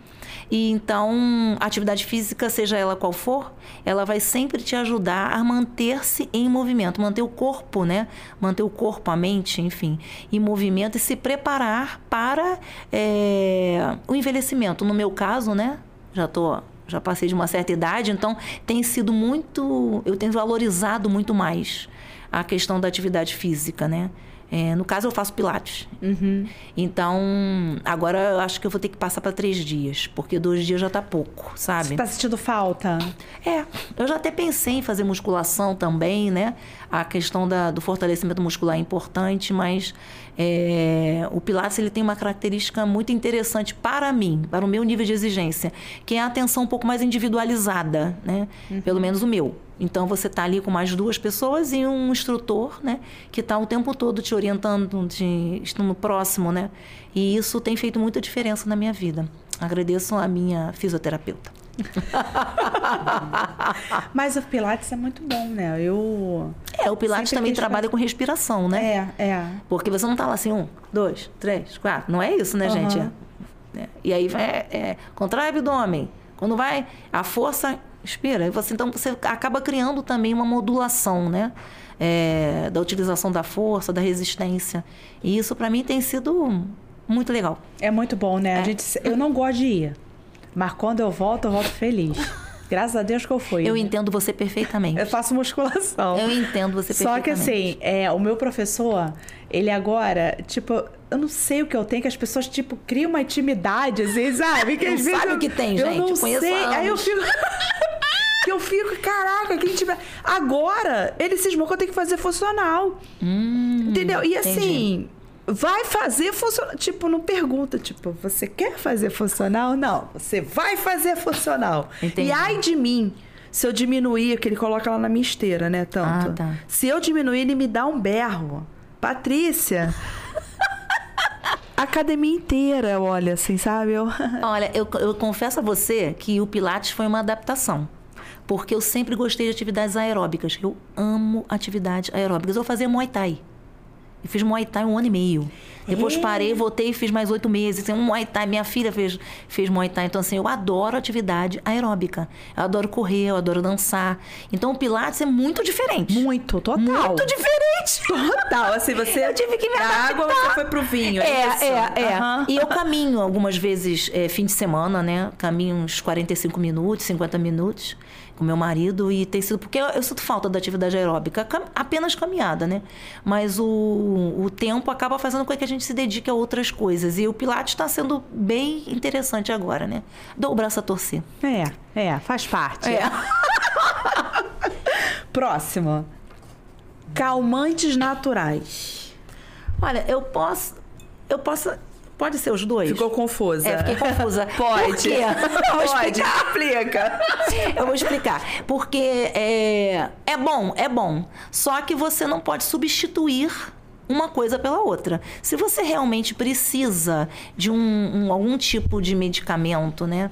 E então, a atividade física, seja ela qual for, ela vai sempre te ajudar a manter-se em movimento, manter o corpo, né? Manter o corpo, a mente, enfim, em movimento e se preparar para é, o envelhecimento. No meu caso, né? Já tô já passei de uma certa idade, então tem sido muito, eu tenho valorizado muito mais a questão da atividade física, né? É, no caso, eu faço pilates. Então, agora eu acho que eu vou ter que passar para três dias, porque dois dias já tá pouco, sabe? Você tá sentindo falta? É, eu já até pensei em fazer musculação também, né? A questão da- do fortalecimento muscular é importante, mas é, o Pilates ele tem uma característica muito interessante para mim, para o meu nível de exigência, que é a atenção um pouco mais individualizada, né? Pelo menos o meu. Então você está ali com mais duas pessoas e um instrutor, né? Que está o tempo todo te orientando, te estando próximo, né? E isso tem feito muita diferença na minha vida. Agradeço a minha fisioterapeuta. [LAUGHS] Mas o Pilates é muito bom, né? Eu. É, o Pilates Sempre também trabalha com respiração, né? É, é. Porque você não tá lá assim, um, dois, três, quatro. Não é isso, né, Aham. gente? É. E aí vai, é, contrai o abdômen. Quando vai, a força. E você, então você acaba criando também uma modulação, né? É, da utilização da força, da resistência. E isso para mim tem sido muito legal. É muito bom, né? A gente, eu não gosto de ir. Mas quando eu volto, eu volto feliz. Graças a Deus que eu fui. Eu entendo você perfeitamente. Eu faço musculação. Eu entendo você Só que perfeitamente. assim, é, o meu professor, ele agora, tipo, eu não sei o que eu tenho, que as pessoas, tipo, criam uma intimidade, assim, sabe? Que Não às sabe eu- o que tem, eu gente, Não conheço sei. há Aí eu anos. fico. que [LAUGHS] eu fico, caraca, que intimidade. Agora, ele cismou que eu tenho que fazer funcional. Hum, Entendeu? E entendi. assim, vai fazer funcional. Tipo, não pergunta, tipo, você quer fazer funcional? Não, você vai fazer funcional. Entendi. E ai de mim. Se eu diminuir, que ele coloca lá na minha esteira, né? Tanto. Ah, tá. Se eu diminuir, ele me dá um berro. Patrícia. a academia inteira, olha, assim, sabe? Eu... [LAUGHS] Olha, eu, eu confesso a você que o Pilates foi uma adaptação. Porque eu sempre gostei de atividades aeróbicas. Eu amo atividades aeróbicas. Eu fazia Muay Thai. Eu fiz Muay Thai um ano e meio. Depois É? parei, voltei e fiz mais oito meses. Um Muay Thai, minha filha fez, fez Muay Thai. Então, assim, eu adoro atividade aeróbica. Eu adoro correr, eu adoro dançar. Então, o Pilates é muito diferente. Muito, total. Muito diferente. Total, assim, você... [LAUGHS] Eu tive que me Da água adaptar. você foi pro vinho, É, isso? é, é. Aham. E eu caminho algumas vezes, é, fim de semana, né? Caminho uns 45 minutos, 50 minutos com meu marido e tem sido porque eu, eu sinto falta da atividade aeróbica, cam- apenas caminhada, né? Mas o, o tempo acaba fazendo com que a gente se dedique a outras coisas e o Pilates está sendo bem interessante agora, né? Dou o braço a torcer. É, é, faz parte. É. [LAUGHS] Próximo. Calmantes naturais. Olha, eu posso, eu posso, pode ser os dois. Ficou confusa. É, fiquei confusa. [LAUGHS] Pode. Por quê? [LAUGHS] Eu Pode, explica. [LAUGHS] Eu vou explicar. Porque é, é bom, é bom. Só que você não pode substituir uma coisa pela outra. Se você realmente precisa de um, um- algum tipo de medicamento, né?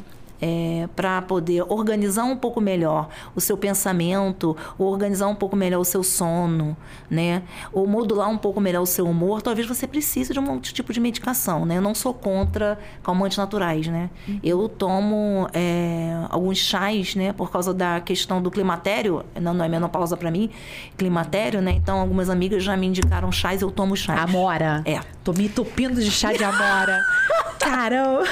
Para poder organizar um pouco melhor o seu pensamento, ou organizar um pouco melhor o seu sono, né? Ou modular um pouco melhor o seu humor, talvez você precise de um outro tipo de medicação, né? Eu não sou contra calmantes naturais, né? Eu tomo é, alguns chás, né? Por causa da questão do climatério, não, não é menopausa para mim, climatério, né? Então algumas amigas já me indicaram chás, eu tomo chás. Amora. É. Tô me entupindo de chá de amora. [LAUGHS] Caramba.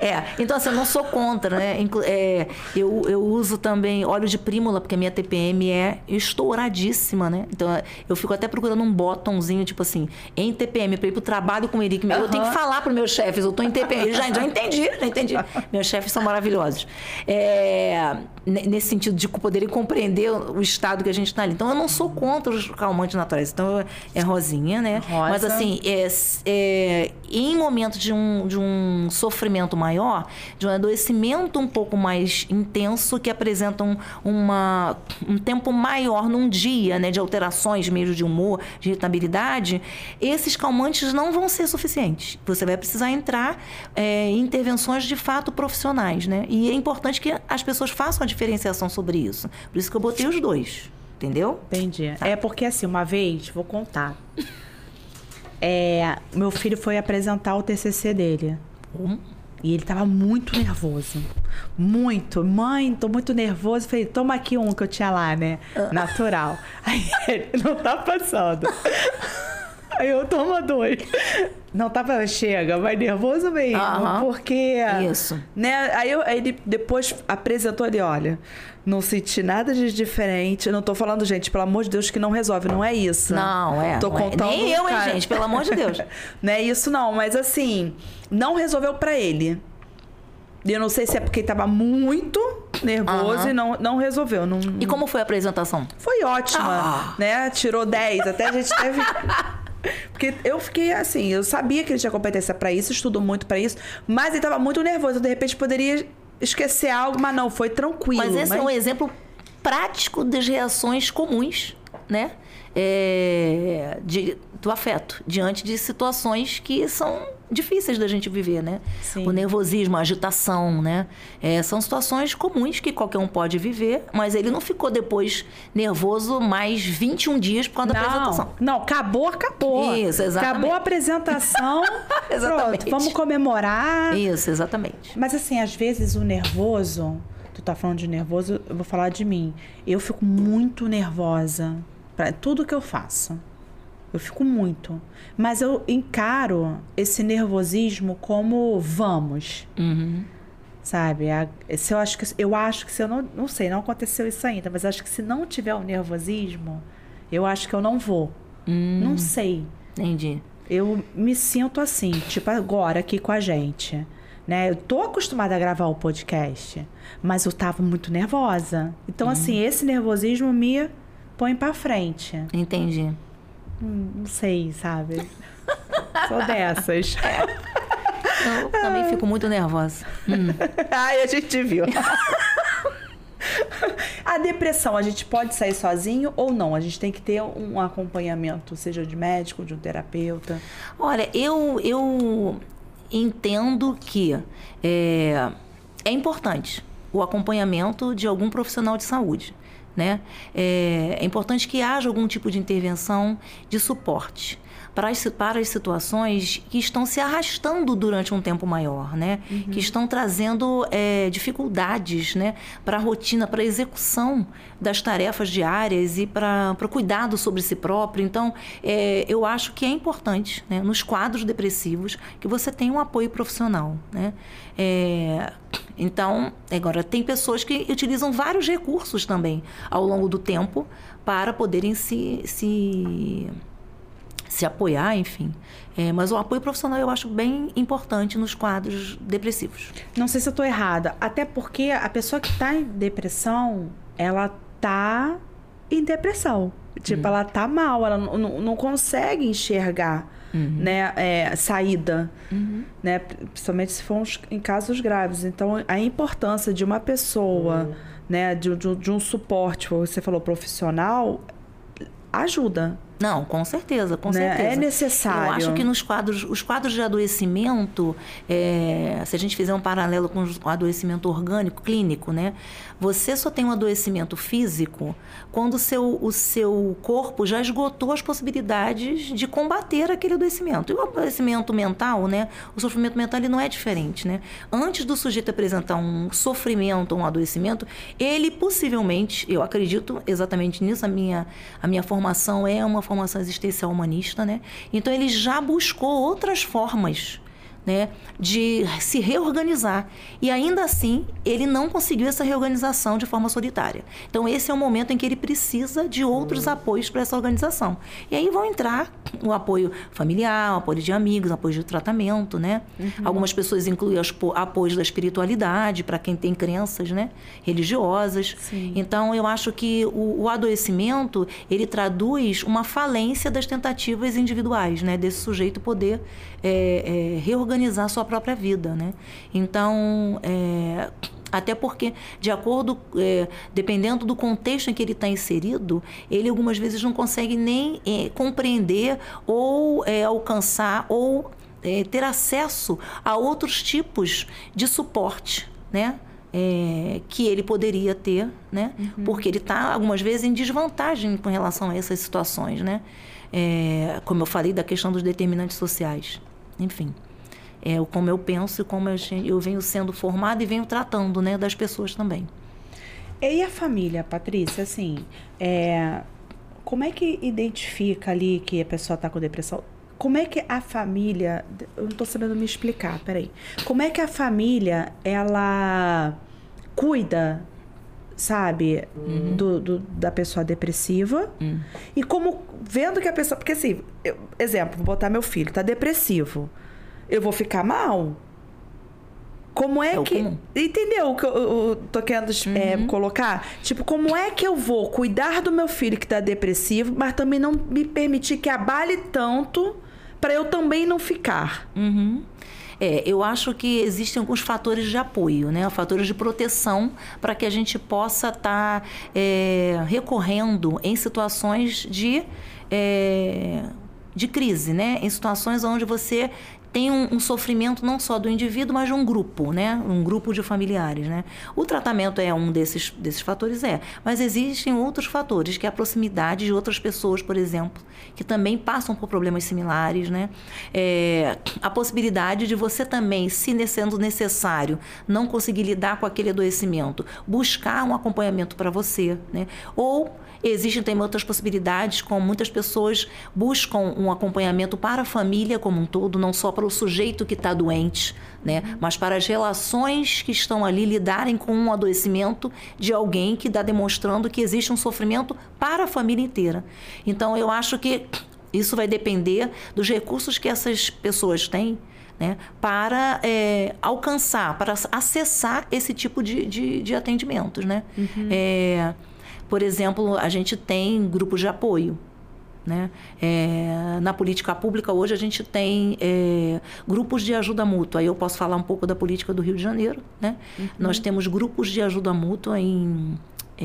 É, então assim, eu não sou contra, né? Inclu- é, eu, eu uso também óleo de prímula, porque a minha TPM é estouradíssima, né? Então eu fico até procurando um botãozinho, tipo assim, em TPM, pra ir pro trabalho com o Eric. Eu tenho que falar pros meus chefes, eu tô em TPM. Já, já entendi, já entendi. [LAUGHS] Meus chefes são maravilhosos. É, nesse sentido de poderem compreender o estado que a gente tá ali. Então eu não sou contra os calmantes naturais. Então é rosinha, né? Rosa. Mas assim, é, é, em momentos de um, de um sofrimento maior, de um adoecimento um pouco mais intenso, que apresentam uma, um tempo maior num dia, né, de alterações mesmo de humor, de irritabilidade, esses calmantes não vão ser suficientes. Você vai precisar entrar é, em intervenções de fato profissionais, né? E é importante que as pessoas façam a diferenciação sobre isso. Por isso que eu botei os dois, entendeu? Entendi. É porque assim, uma vez, vou contar. É, meu filho foi apresentar o TCC dele. Hum. E ele tava muito nervoso. Muito. Mãe, tô muito nervoso. Falei, toma aqui um que eu tinha lá, né? Natural. Aí [LAUGHS] ele, não tá passando. [LAUGHS] Aí eu, toma dois. Não tá passando. Chega, vai nervoso mesmo. Aham. Porque... Isso. Né? Aí, eu- aí ele depois apresentou ali, olha... Não senti nada de diferente. Eu não tô falando, gente, pelo amor de Deus, que não resolve. Não é isso. Não, é. Tô não é. contando. Nem eu, hein, gente? Pelo amor de Deus. [LAUGHS] não é isso, não. Mas assim, não resolveu pra ele. Eu não sei se é porque ele tava muito nervoso Aham. e não, não resolveu. Não... E como foi a apresentação? Foi ótima, Ah. né? Tirou 10. Até a gente teve. [LAUGHS] Porque eu fiquei assim, eu sabia que ele tinha competência pra isso, estudou muito pra isso, mas ele tava muito nervoso. De repente poderia esquecer algo, mas não, foi tranquilo. Mas esse é um exemplo prático das reações comuns, né? É, de- do afeto, diante de situações que são difíceis da gente viver, né? Sim. O nervosismo, a agitação, né? É, são situações comuns que qualquer um pode viver, mas ele não ficou depois nervoso mais 21 dias por causa da Não, apresentação. não, acabou, acabou. Isso, exatamente. Acabou a apresentação. [LAUGHS] Exatamente. Pronto, vamos comemorar. Isso, exatamente. Mas assim, às vezes o nervoso, tu tá falando de nervoso, eu vou falar de mim. Eu fico muito nervosa para tudo que eu faço. Eu fico muito. Mas eu encaro esse nervosismo como vamos. Sabe? A- Se eu acho que eu acho que se eu não, não sei, não aconteceu isso ainda, mas acho que se não tiver o nervosismo, eu acho que eu não vou. Não sei. Entendi. Eu me sinto assim, tipo agora aqui com a gente. Né? Eu tô acostumada a gravar o podcast, mas eu tava muito nervosa. Então, assim, esse nervosismo me põe pra frente. Entendi. Hum, Não sei, sabe? Sou dessas. [LAUGHS] Eu também fico muito nervosa. [LAUGHS] Ai, a gente viu. [LAUGHS] a depressão, a gente pode sair sozinho ou não? A gente tem que ter um acompanhamento, seja de médico, de um terapeuta. Olha, eu, eu entendo que é, é importante o acompanhamento de algum profissional de saúde. Né? É, é importante que haja algum tipo de intervenção de suporte. Para as, para as situações que estão se arrastando durante um tempo maior, né? Uhum. Que estão trazendo é, dificuldades, né? Para a rotina, para a execução das tarefas diárias e para o cuidado sobre si próprio. Então, é, eu acho que é importante, né? Nos quadros depressivos, que você tenha um apoio profissional, né? É, então, agora, tem pessoas que utilizam vários recursos também ao longo do tempo para poderem se, se, se apoiar, enfim. É, mas o apoio profissional eu acho bem importante nos quadros depressivos. Não sei se eu estou errada, até porque a pessoa que está em depressão, ela está em depressão. Tipo, uhum. ela tá mal, ela não, não consegue enxergar uhum. né, é, saída, uhum. né, principalmente se for uns, em casos graves. Então, a importância de uma pessoa, uhum. né, de, de, de um suporte, você falou profissional, ajuda. Não, com certeza, com né? certeza. É necessário. Eu acho que nos quadros, os quadros de adoecimento, é, se a gente fizer um paralelo com o adoecimento orgânico, clínico, né? Você só tem um adoecimento físico quando o seu, o seu corpo já esgotou as possibilidades de combater aquele adoecimento. E o adoecimento mental, né? O sofrimento mental ele não é diferente, né? Antes do sujeito apresentar um sofrimento, um adoecimento, ele possivelmente, eu acredito exatamente nisso, a minha, a minha formação é uma formação existencial humanista, né? Então ele já buscou outras formas né, de se reorganizar. E ainda assim, ele não conseguiu essa reorganização de forma solitária. Então, esse é o momento em que ele precisa de outros apoios para essa organização. E aí vão entrar o apoio familiar, o apoio de amigos, o apoio de tratamento, né? Uhum. Algumas pessoas incluem os apoios da espiritualidade para quem tem crenças, né, religiosas. Sim. Então, eu acho que o, o adoecimento, ele traduz uma falência das tentativas individuais, né, desse sujeito poder é, é, reorganizar sua própria vida, né? Então, é, até porque, de acordo, é, dependendo do contexto em que ele está inserido, ele algumas vezes não consegue nem é, compreender ou é, alcançar ou é, ter acesso a outros tipos de suporte, né? É, que ele poderia ter, né? Uhum. Porque ele está algumas vezes em desvantagem com relação a essas situações, né? É, como eu falei da questão dos determinantes sociais, enfim é, como eu penso e como eu, eu venho sendo formada e venho tratando né, das pessoas também. E a família, Patrícia, assim, é, como é que identifica ali que a pessoa está com depressão? Como é que a família, eu não estou sabendo me explicar, peraí. Como é que a família, ela cuida, sabe, uhum. do, do, da pessoa depressiva? Uhum. E como, vendo que a pessoa, porque assim, eu, exemplo, vou botar meu filho, tá depressivo eu vou ficar mal. Como é, é que. Comum. Entendeu o que eu, eu tô querendo é, uhum. é, colocar? Tipo, como é que eu vou cuidar do meu filho que tá depressivo, mas também não me permitir que abale tanto para eu também não ficar? Uhum. É, eu acho que existem alguns fatores de apoio, né? fatores de proteção para que a gente possa estar tá, é, recorrendo em situações de, é, de crise, né? em situações onde você tem um, um, sofrimento não só do indivíduo, mas de um grupo, né? Um grupo de familiares, né? O tratamento é um desses, desses fatores, é. Mas existem outros fatores, que é a proximidade de outras pessoas, por exemplo, que também passam por problemas similares, né? É, a possibilidade de você também, se sendo necessário, não conseguir lidar com aquele adoecimento, buscar um acompanhamento para você, né? Ou Existem também outras possibilidades, como muitas pessoas buscam um acompanhamento para a família como um todo, não só para o sujeito que está doente, né? mas para as relações que estão ali lidarem com um adoecimento de alguém que está demonstrando que existe um sofrimento para a família inteira. Então, eu acho que isso vai depender dos recursos que essas pessoas têm. Né, para é, alcançar, para acessar esse tipo de, de, de atendimentos. Né? Uhum. É, por exemplo, a gente tem grupos de apoio. Né? É, na política pública, hoje, a gente tem é, grupos de ajuda mútua. Aí eu posso falar um pouco da política do Rio de Janeiro. Né? Uhum. Nós temos grupos de ajuda mútua em é,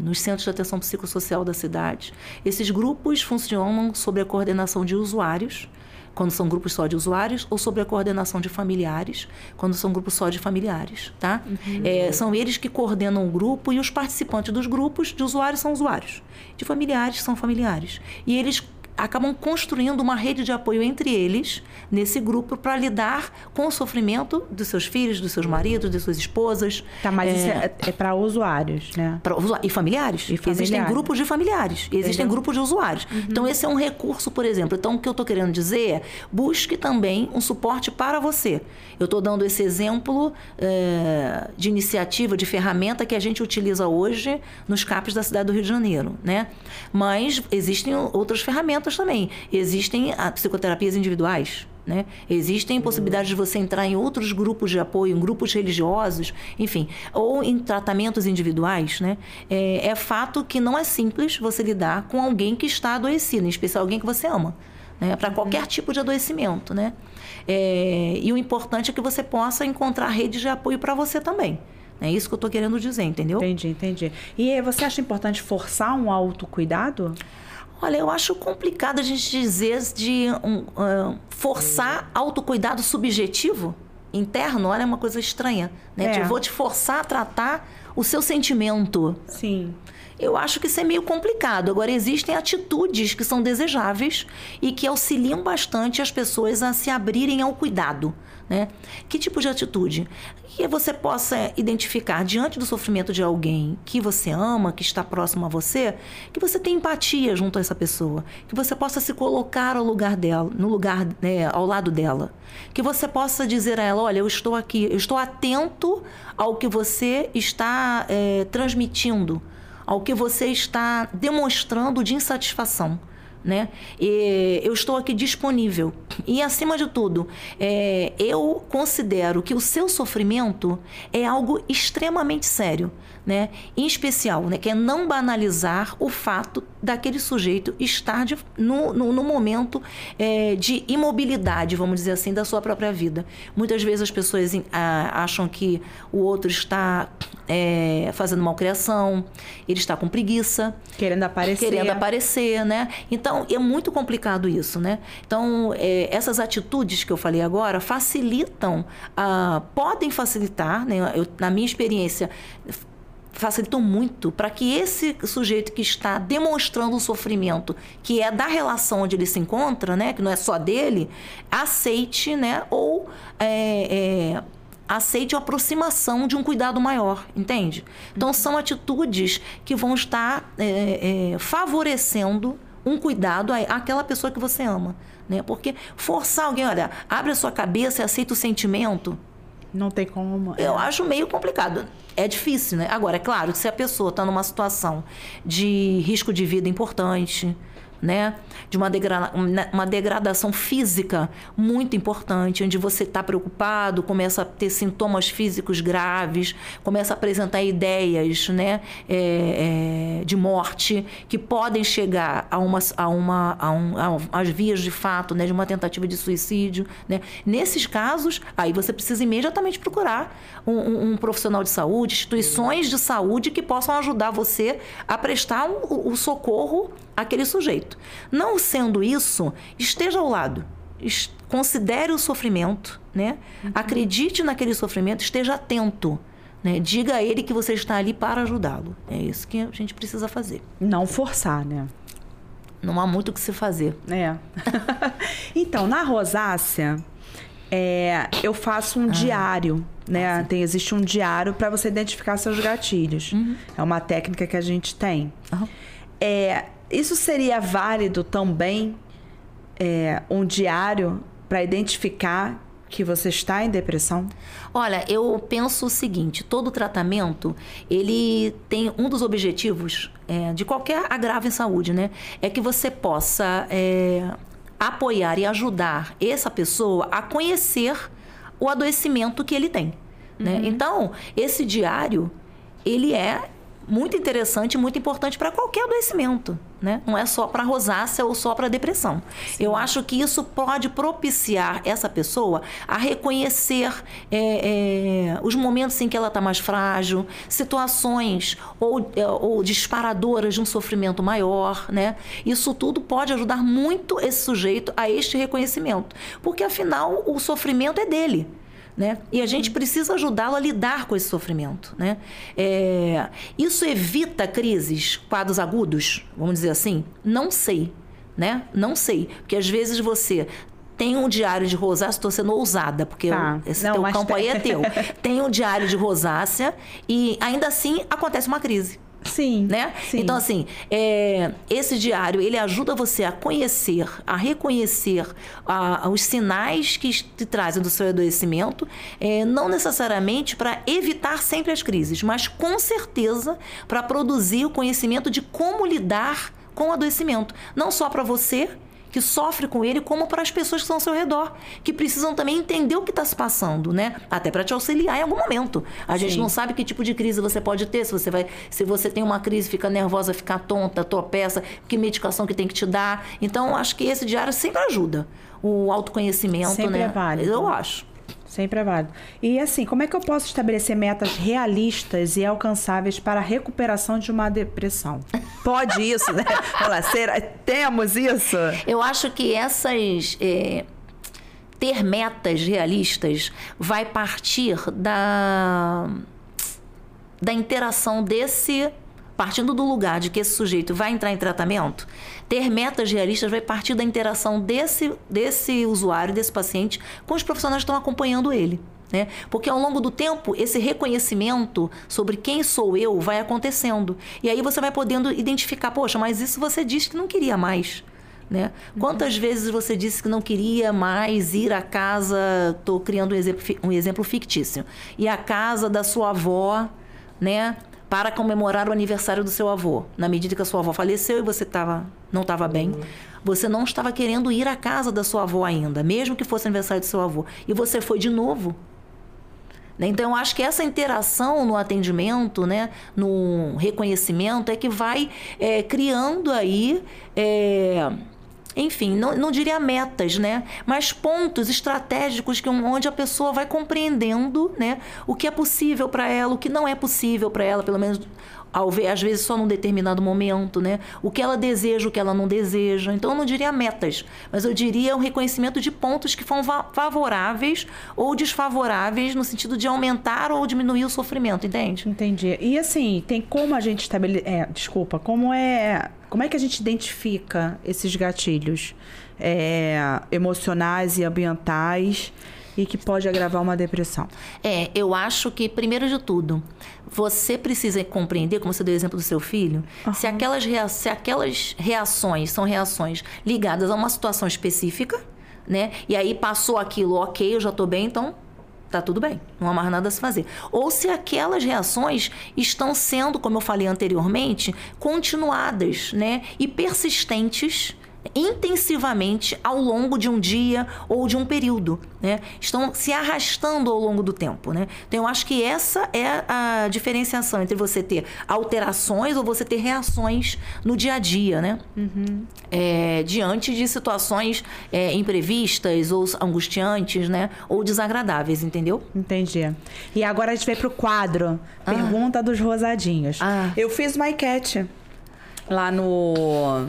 nos centros de atenção psicossocial da cidade. Esses grupos funcionam sob a coordenação de usuários quando são grupos só de usuários, ou sobre a coordenação de familiares, quando são grupos só de familiares, tá? Uhum. É, são eles que coordenam o grupo e os participantes dos grupos de usuários são usuários, de familiares são familiares. E eles acabam construindo uma rede de apoio entre eles, nesse grupo, para lidar com o sofrimento dos seus filhos, dos seus maridos, de suas esposas. Tá, mas é, isso é, é para usuários, né? Pra, e, familiares. e familiares. Existem grupos de familiares, existem Entendeu? grupos de usuários. Uhum. Então, esse é um recurso, por exemplo. Então, o que eu estou querendo dizer é, busque também um suporte para você. Eu estou dando esse exemplo é, de iniciativa, de ferramenta que a gente utiliza hoje nos CAPs da cidade do Rio de Janeiro, né? Mas existem outras ferramentas também. Existem psicoterapias individuais, né? Existem possibilidades de você entrar em outros grupos de apoio, em grupos religiosos, enfim, ou em tratamentos individuais. Né? É, é, fato que não é simples você lidar com alguém que está adoecido, em especial alguém que você ama, né? para qualquer uhum. tipo de adoecimento. Né? É, e o importante é que você possa encontrar redes de apoio para você também. É isso que eu estou querendo dizer, entendeu? Entendi, entendi. E você acha importante forçar um autocuidado? Olha, eu acho complicado a gente dizer de um, uh, forçar autocuidado subjetivo interno. Olha, é uma coisa estranha. Né? É. Eu vou te forçar a tratar o seu sentimento. Sim. Eu acho que isso é meio complicado. Agora, existem atitudes que são desejáveis e que auxiliam bastante as pessoas a se abrirem ao cuidado. Né? Que tipo de atitude? Que você possa identificar diante do sofrimento de alguém que você ama, que está próximo a você, que você tem empatia junto a essa pessoa, que você possa se colocar ao lugar dela, no lugar, né, ao lado dela, que você possa dizer a ela, olha, eu estou aqui, eu estou atento ao que você está é, transmitindo, ao que você está demonstrando de insatisfação né? E eu estou aqui disponível. E acima de tudo, é, eu considero que o seu sofrimento é algo extremamente sério né, em especial, né, que é não banalizar o fato daquele sujeito estar de, no, no, no, momento é, de imobilidade, vamos dizer assim, da sua própria vida. Muitas vezes as pessoas a, acham que o outro está é, fazendo malcriação, ele está com preguiça. Querendo aparecer. Querendo aparecer, né? Então, é muito complicado isso, né? Então, é, essas atitudes que eu falei agora facilitam, ah, podem facilitar, né? Eu, na minha experiência, facilitou muito para que esse sujeito que está demonstrando o sofrimento, que é da relação onde ele se encontra, né, que não é só dele, aceite, né, ou é, é, aceite a aproximação de um cuidado maior, entende? Então são atitudes que vão estar é, é, favorecendo um cuidado àquela pessoa que você ama, né? Porque forçar alguém, olha, abre a sua cabeça e aceita o sentimento. Não tem como. Eu é. acho meio complicado é difícil, né? Agora, é claro que se a pessoa está numa situação de risco de vida importante, né? De uma, degra uma degradação física muito importante, onde você está preocupado, começa a ter sintomas físicos graves, começa a apresentar ideias, né? É, é, de morte que podem chegar a uma, a uma, a um, a, às vias de fato, né? De uma tentativa de suicídio, né? Nesses casos, aí você precisa imediatamente procurar um, um, um profissional de saúde, instituições de saúde que possam ajudar você a prestar o socorro àquele sujeito. Não sendo isso, esteja ao lado. Considere o sofrimento, né? Uhum. Acredite naquele sofrimento, esteja atento. Né? Diga a ele que você está ali para ajudá-lo. É isso que a gente precisa fazer. Não forçar, né? Não há muito o que se fazer. É. [LAUGHS] então, na rosácea, é, eu faço um ah. diário, né? Tem, existe um diário para você identificar seus gatilhos. Uhum. É uma técnica que a gente tem. Uhum. É, isso seria válido também é, um diário para identificar que você está em depressão? Olha, eu penso o seguinte: todo tratamento ele tem um dos objetivos é, de qualquer agravo em saúde, né? É que você possa é, apoiar e ajudar essa pessoa a conhecer o adoecimento que ele tem. Né? Uhum. Então, esse diário, ele é muito interessante, muito importante para qualquer adoecimento, né? Não é só para rosácea ou só para depressão. Sim. Eu acho que isso pode propiciar essa pessoa a reconhecer é, é, os momentos em que ela está mais frágil, situações ou, é, ou disparadoras de um sofrimento maior, né? Isso tudo pode ajudar muito esse sujeito a este reconhecimento, porque afinal o sofrimento é dele. Né? E a gente precisa ajudá-lo a lidar com esse sofrimento. Né? É, isso evita crises, quadros agudos, vamos dizer assim? Não sei. né? Não sei, porque às vezes você tem um diário de rosácea, estou sendo ousada, porque tá. eu, esse Não, teu campo aí é [LAUGHS] teu. Tem um diário de rosácea e ainda assim acontece uma crise. Sim. Né? Sim. Então, assim, é, esse diário, ele ajuda você a conhecer, a reconhecer a, a, os sinais que te trazem do seu adoecimento, é, não necessariamente para evitar sempre as crises, mas com certeza para produzir o conhecimento de como lidar com o adoecimento. Não só para você que sofre com ele, como para as pessoas que estão ao seu redor, que precisam também entender o que está se passando, né? Até para te auxiliar em algum momento. A Sim. gente não sabe que tipo de crise você pode ter, se você vai, se você tem uma crise, fica nervosa, fica tonta, tropeça, que medicação que tem que te dar. Então, acho que esse diário sempre ajuda. O autoconhecimento, sempre né? É válido. Eu acho. Sempre é válido. E assim, como é que eu posso estabelecer metas realistas e alcançáveis para a recuperação de uma depressão? Pode isso, né? [LAUGHS] Olha, será, temos isso? Eu acho que essas. É, ter metas realistas vai partir da, da interação desse partindo do lugar de que esse sujeito vai entrar em tratamento, ter metas realistas vai partir da interação desse, desse usuário, desse paciente, com os profissionais que estão acompanhando ele. Né? Porque ao longo do tempo, esse reconhecimento sobre quem sou eu vai acontecendo. E aí você vai podendo identificar, poxa, mas isso você disse que não queria mais. Né? Uhum. Quantas vezes você disse que não queria mais ir à casa, estou criando um exemplo, um exemplo fictício, e a casa da sua avó, né? Para comemorar o aniversário do seu avô. Na medida que a sua avó faleceu e você tava, não estava bem, você não estava querendo ir à casa da sua avó ainda, mesmo que fosse aniversário do seu avô. E você foi de novo. Né? Então, eu acho que essa interação no atendimento, né, no reconhecimento, é que vai é, criando aí. É, enfim, não, não diria metas, né? Mas pontos estratégicos que, onde a pessoa vai compreendendo né, o que é possível para ela, o que não é possível para ela, pelo menos ao ver, às vezes só num determinado momento, né? O que ela deseja, o que ela não deseja. Então eu não diria metas, mas eu diria um reconhecimento de pontos que foram favoráveis ou desfavoráveis no sentido de aumentar ou diminuir o sofrimento, entende? Entendi. E assim, tem como a gente estabelecer. É, desculpa, como é. Como é que a gente identifica esses gatilhos é, emocionais e ambientais e que pode agravar uma depressão? É, eu acho que, primeiro de tudo, você precisa compreender, como você deu o exemplo do seu filho, uhum. se, aquelas se aquelas reações são reações ligadas a uma situação específica, né? E aí passou aquilo, ok, eu já estou bem, então tá tudo bem, não há mais nada a se fazer. Ou se aquelas reações estão sendo, como eu falei anteriormente, continuadas, né? E persistentes intensivamente ao longo de um dia ou de um período, né? Estão se arrastando ao longo do tempo, né? Então eu acho que essa é a diferenciação entre você ter alterações ou você ter reações no dia a dia, né? Uhum. É, diante de situações é, imprevistas ou angustiantes, né? Ou desagradáveis, entendeu? Entendi. E agora a gente vai pro quadro ah. Pergunta dos Rosadinhos. Ah. Eu fiz uma enquete lá no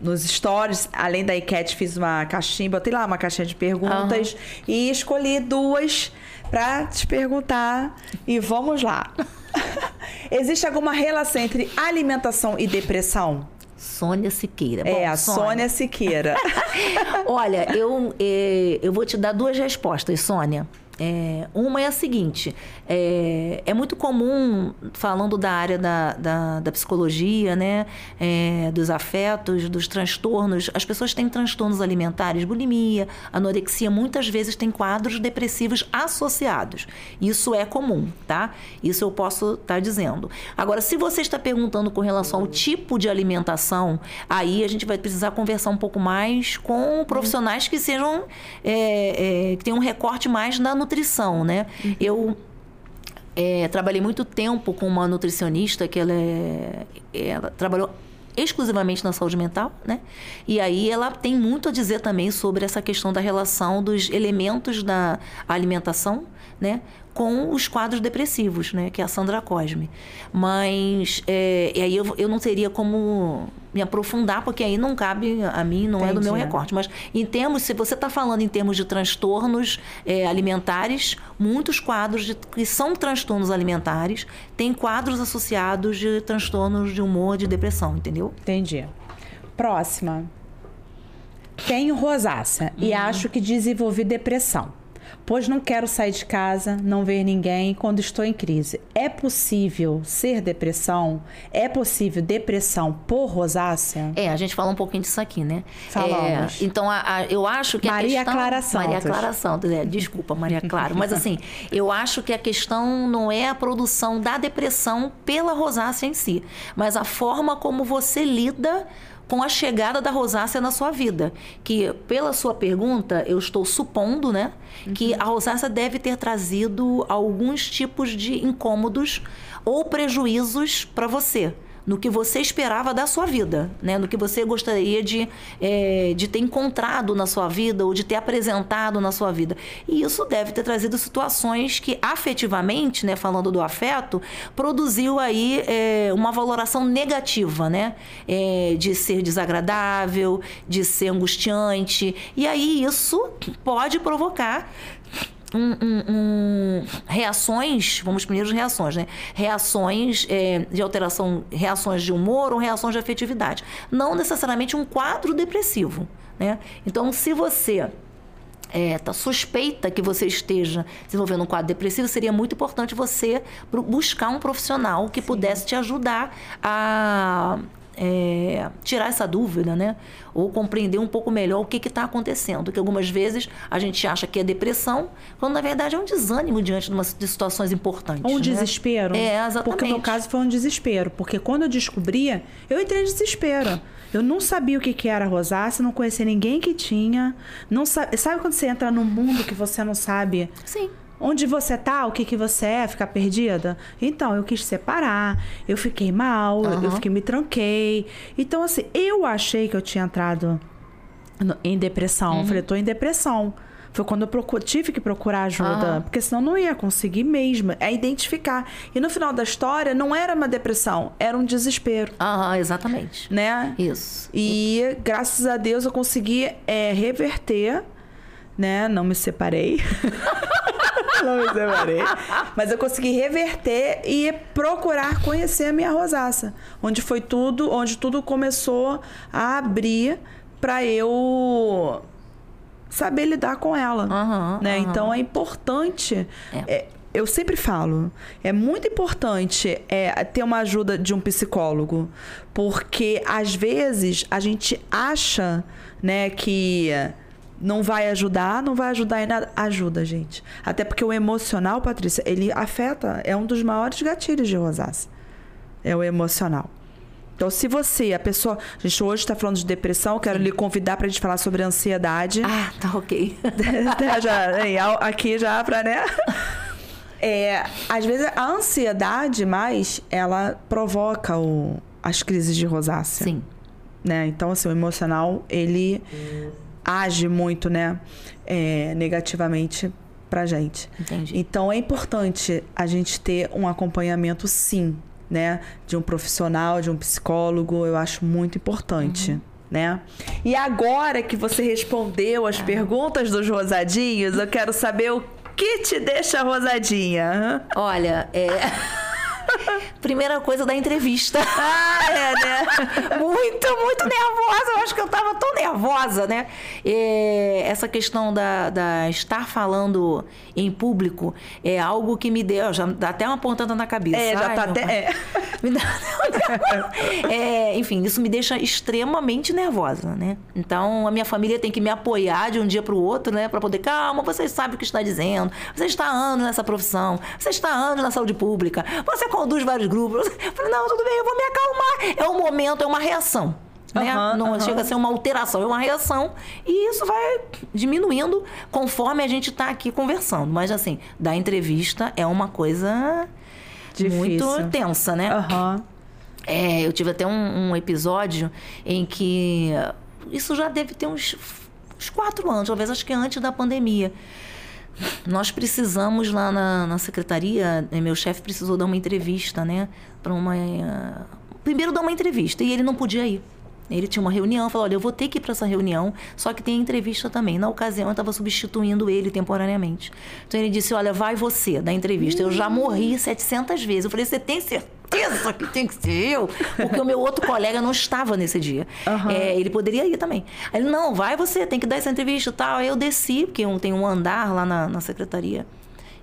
nos stories, além da enquete, fiz uma caixinha, botei lá uma caixinha de perguntas uhum. e escolhi duas para te perguntar. E vamos lá. [LAUGHS] Existe alguma relação entre alimentação e depressão? Sônia Siqueira. É, Bom, é, a Sônia, Sônia Siqueira. [LAUGHS] Olha, eu, eh, eu vou te dar duas respostas, Sônia. É, uma é a seguinte: é, é, muito comum, falando da área da, da, da psicologia, né, é, dos afetos, dos transtornos, as pessoas têm transtornos alimentares, bulimia, anorexia, muitas vezes têm quadros depressivos associados. Isso é comum, tá? Isso eu posso estar tá dizendo. Agora, se você está perguntando com relação ao tipo de alimentação, aí a gente vai precisar conversar um pouco mais com profissionais que sejam é, é, que tenham um recorte mais da nutrição nutrição, né? Uhum. Eu é, trabalhei muito tempo com uma nutricionista que ela, é, ela trabalhou exclusivamente na saúde mental, né? E aí ela tem muito a dizer também sobre essa questão da relação dos elementos da alimentação, né? com os quadros depressivos, né? Que é a Sandra Cosme. Mas é, e aí eu, eu não teria como me aprofundar, porque aí não cabe a mim, não Entendi. é do meu recorte. Mas em termos, se você está falando em termos de transtornos é, alimentares, muitos quadros de, que são transtornos alimentares têm quadros associados de transtornos de humor, de depressão, entendeu? Entendi. Próxima. Tenho rosácea e acho que desenvolvi depressão pois não quero sair de casa, não ver ninguém quando estou em crise. É possível ser depressão? É possível depressão por rosácea? É, a gente fala um pouquinho disso aqui, né? Falamos. É, então, a, a, eu acho que Maria a questão... Clara Santos. Maria Clara Santos, é, desculpa, Maria Clara. Mas assim, [LAUGHS] eu acho que a questão não é a produção da depressão pela rosácea em si, mas a forma como você lida com a chegada da rosácea na sua vida. Que, pela sua pergunta, eu estou supondo, né, uhum. que a rosácea deve ter trazido alguns tipos de incômodos ou prejuízos para você no que você esperava da sua vida, né? no que você gostaria de, é, de ter encontrado na sua vida ou de ter apresentado na sua vida. E isso deve ter trazido situações que, afetivamente, né, falando do afeto, produziu aí é, uma valoração negativa, né? É, de ser desagradável, de ser angustiante. E aí isso pode provocar um, um, um, reações, vamos primeiro reações, né? Reações é, de alteração, reações de humor ou reações de afetividade. Não necessariamente um quadro depressivo, né? Então, se você é, tá suspeita que você esteja desenvolvendo um quadro depressivo, seria muito importante você buscar um profissional que Sim. pudesse te ajudar a é, tirar essa dúvida, né? Ou compreender um pouco melhor o que está acontecendo. Que algumas vezes a gente acha que é depressão, quando na verdade é um desânimo diante de, uma, de situações importantes. Um né? desespero. É, exatamente. Porque no meu caso foi um desespero. Porque quando eu descobria, eu entrei em desespero. Eu não sabia o que, que era rosácea, não conhecia ninguém que tinha. Não sabe, sabe quando você entra num mundo que você não sabe? Sim onde você tá, o que que você é, ficar perdida. Então, eu quis separar, eu fiquei mal, uhum. eu fiquei me tranquei. Então, assim, eu achei que eu tinha entrado no, em depressão. Uhum. Falei, tô em depressão. Foi quando eu tive que procurar ajuda, uhum. porque senão não ia conseguir mesmo. É identificar. E no final da história, não era uma depressão, era um desespero. Aham, exatamente. Né? Isso. E graças a Deus eu consegui é, reverter, né? Não me separei. [LAUGHS] não me separei. Mas eu consegui reverter e procurar conhecer a minha rosácea. Onde foi tudo, onde tudo começou a abrir para eu saber lidar com ela. Uhum, né? Uhum. Então é importante. É. É, eu sempre falo, é muito importante é, ter uma ajuda de um psicólogo, porque às vezes a gente acha, né, que não vai ajudar, não vai ajudar em nada. Ajuda, gente. Até porque o emocional, Patrícia, ele afeta, é um dos maiores gatilhos de rosácea. É o emocional. Então, se você, a pessoa. A gente hoje está falando de depressão, quero Sim. lhe convidar para a gente falar sobre ansiedade. Ah, tá ok. [LAUGHS] já, aqui já para, né? É, às vezes a ansiedade mais, ela provoca o, as crises de rosácea. Sim. Né? Então, assim, o emocional, ele. Hum age muito, né, é, negativamente pra gente. Entendi. Então é importante a gente ter um acompanhamento, sim, né, de um profissional, de um psicólogo. Eu acho muito importante. Uhum. Né? E agora que você respondeu as ah. perguntas dos rosadinhos, eu quero saber o que te deixa rosadinha. Olha, é. [LAUGHS] Primeira coisa da entrevista. Ah, é, né? [LAUGHS] muito, muito nervosa. Eu acho que eu tava tão nervosa, né? E essa questão da, da estar falando em público é algo que me deu. Já dá até uma pontada na cabeça. É, já Ai, tá até. É. [LAUGHS] Me dá... é, enfim, isso me deixa extremamente nervosa, né? Então a minha família tem que me apoiar de um dia para o outro, né? Para poder, calma, você sabe o que está dizendo. Você está anos nessa profissão. Você está anos na saúde pública. Você conduz vários grupos. Eu falei, não, tudo bem, eu vou me acalmar. É um momento, é uma reação. Né? Uhum, não uhum. chega a ser uma alteração, é uma reação. E isso vai diminuindo conforme a gente está aqui conversando. Mas, assim, da entrevista é uma coisa Difícil. muito tensa, né? Uhum. É, eu tive até um, um, episódio em que. Isso já deve ter uns, uns quatro anos, talvez acho que antes da pandemia. Nós precisamos lá na, na secretaria, né, meu chefe precisou dar uma entrevista, né? Para uma. Uh, primeiro dar uma entrevista e ele não podia ir. Ele tinha uma reunião, falou: Olha, eu vou ter que ir para essa reunião, só que tem entrevista também. Na ocasião, eu estava substituindo ele temporariamente. Então ele disse: Olha, vai você da entrevista. Eu já morri 700 vezes. Eu falei: Você tem certeza? Certeza que tem que ser eu, porque o meu outro colega não estava nesse dia. Aham. É, ele poderia ir também. Aí ele, não, vai você, tem que dar essa entrevista e tal. Aí eu desci, porque tem um andar lá na, na secretaria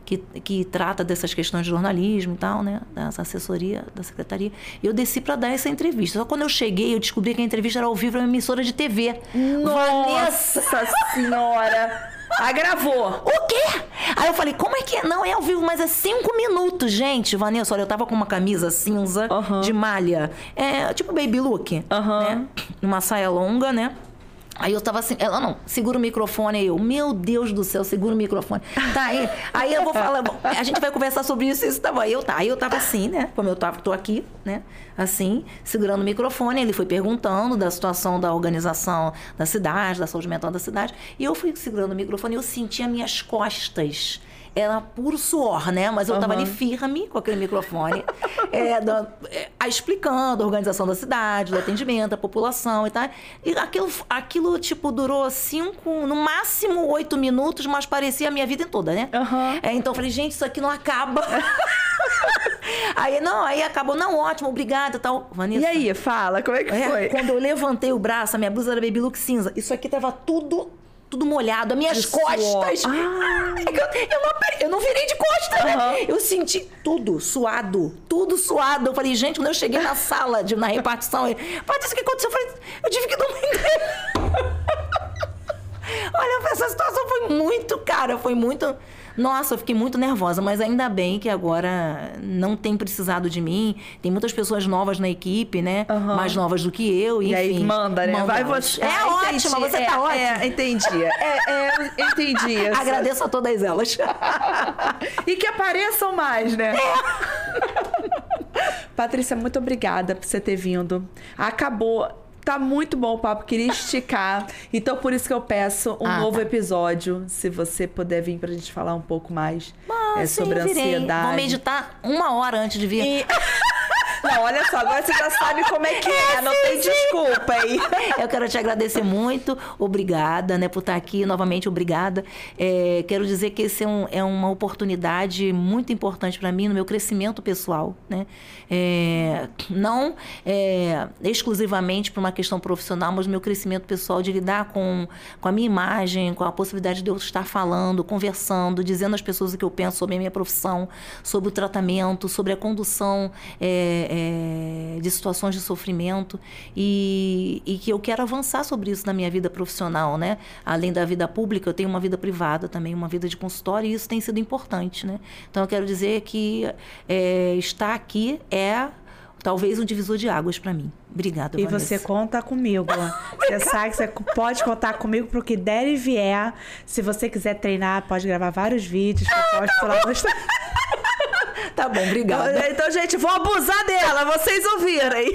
que, que trata dessas questões de jornalismo e tal, né? Dessa assessoria da secretaria. E eu desci para dar essa entrevista. Só quando eu cheguei, eu descobri que a entrevista era ao vivo, era uma emissora de TV. Vanessa! Nossa senhora! Agravou. O quê? Aí eu falei, como é que é? Não, é ao vivo, mas é cinco minutos, gente. Vanessa, olha, eu tava com uma camisa cinza de malha. É, tipo baby look. Né? Uma saia longa, né? Aí eu tava assim, ela não, segura o microfone aí. Eu, meu Deus do céu, segura o microfone. Tá aí. Aí eu vou falar, a gente vai conversar sobre isso isso tá bom. Aí eu, tá, aí eu tava assim, né? Como eu tava, tô aqui, né? Assim, segurando o microfone. Ele foi perguntando da situação da organização da cidade, da saúde mental da cidade. E eu fui segurando o microfone eu senti as minhas costas. Era puro suor, né? Mas eu tava Aham. ali firme com aquele microfone, [LAUGHS] é, da- é, explicando a organização da cidade, do atendimento, a população e tal. E aquilo, aquilo, tipo, durou cinco, no máximo oito minutos, mas parecia a minha vida toda, né? Aham. É, então eu falei, gente, isso aqui não acaba. [LAUGHS] aí, não, aí acabou, não, ótimo, obrigada e tal. Vanessa. E aí, fala, como é que É, foi? quando eu levantei o braço, a minha blusa era baby look cinza. Isso aqui tava tudo, tudo molhado. As minhas costas. Ah. Eu, não, eu não virei de costas, né? Eu senti tudo suado. Tudo suado. Eu falei, gente, quando eu cheguei na sala, de, na repartição, Patrícia, o que aconteceu? Eu falei, eu tive que entrevista. [LAUGHS] Olha, essa situação foi muito, cara, foi muito. Nossa, eu fiquei muito nervosa, mas ainda bem que agora não tem precisado de mim. Tem muitas pessoas novas na equipe, né? Aham. Mais novas do que eu, enfim. E aí manda, né? Vai elas. você. É Ah, ótima, você é, tá ótima. É, entendi. É, é, entendi. isso. Agradeço a todas elas. [LAUGHS] E que apareçam mais, né? [LAUGHS] Patrícia, muito obrigada por você ter vindo. Acabou. Tá muito bom o papo, queria esticar. Então, por isso que eu peço um Ah, novo tá. episódio. Se você puder vir pra gente falar um pouco mais Ah, é, sim, sobre a virei. ansiedade. Vou meditar uma hora antes de vir. E- [LAUGHS] Não, olha só, agora você já sabe como é que é, não tem desculpa aí. [LAUGHS] Eu quero te agradecer muito, obrigada, né, por estar aqui novamente, obrigada. É, quero dizer que esse é, um- é uma oportunidade muito importante para mim no meu crescimento pessoal, né? É, não é, exclusivamente por uma questão profissional, mas meu crescimento pessoal de lidar com, com a minha imagem, com a possibilidade de eu estar falando, conversando, dizendo às pessoas o que eu penso sobre a minha profissão, sobre o tratamento, sobre a condução é, é, de situações de sofrimento e, e que eu quero avançar sobre isso na minha vida profissional, né? Além da vida pública, eu tenho uma vida privada também, uma vida de consultório e isso tem sido importante, né? Então eu quero dizer que é, estar aqui é talvez um divisor de águas para mim. Obrigada, E Vanessa. você conta comigo. Você [LAUGHS] sabe que você pode contar comigo pro que der e vier. Se você quiser treinar, pode gravar vários vídeos que eu posto lá no Instagram. Tá bom, obrigada. [LAUGHS] Então, gente, vou abusar dela, vocês ouviram, hein?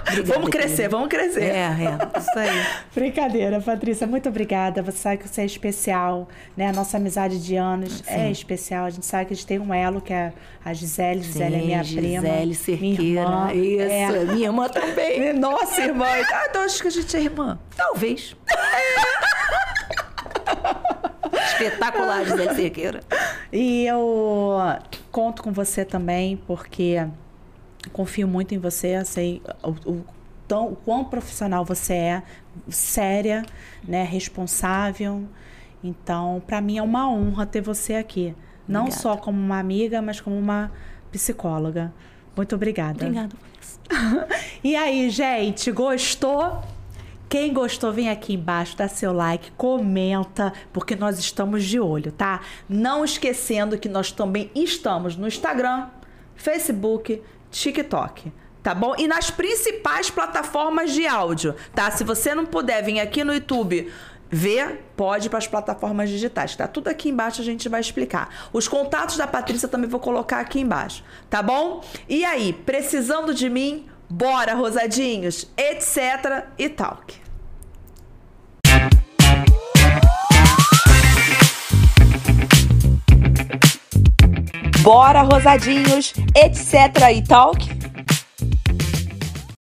Obrigada, vamos crescer, querida. vamos crescer. É, é, isso aí. [LAUGHS] Brincadeira, Patrícia, muito obrigada. Você sabe que você é especial, né? A nossa amizade de anos é especial. A gente sabe que a gente tem um elo, que é a Gisele. Gisele é minha prima. Gisele minha Cerqueira. irmã. Isso, É. minha irmã também. [LAUGHS] Nossa, irmã. Ah, então acho que a gente é irmã. Talvez. Espetacular, Gisele Cerqueira. E eu conto com você também, porque confio muito em você, sei o, o, tão, o quão profissional você é, séria, né, responsável. Então, para mim é uma honra ter você aqui. Não Obrigada. só como uma amiga, mas como uma psicóloga. Muito obrigada. Obrigada. [LAUGHS] E aí, gente, gostou? Quem gostou, vem aqui embaixo, dá seu like, comenta, porque nós estamos de olho, tá? Não esquecendo que nós também estamos no Instagram, Facebook, TikTok. Tá bom? E nas principais plataformas de áudio, tá? Se você não puder vir aqui no YouTube ver, pode para as plataformas digitais. Tá tudo aqui embaixo, a gente vai explicar. Os contatos da Patrícia também vou colocar aqui embaixo, tá bom? E aí, precisando de mim, bora, rosadinhos, etc e talk. Bora, rosadinhos, etc e talk.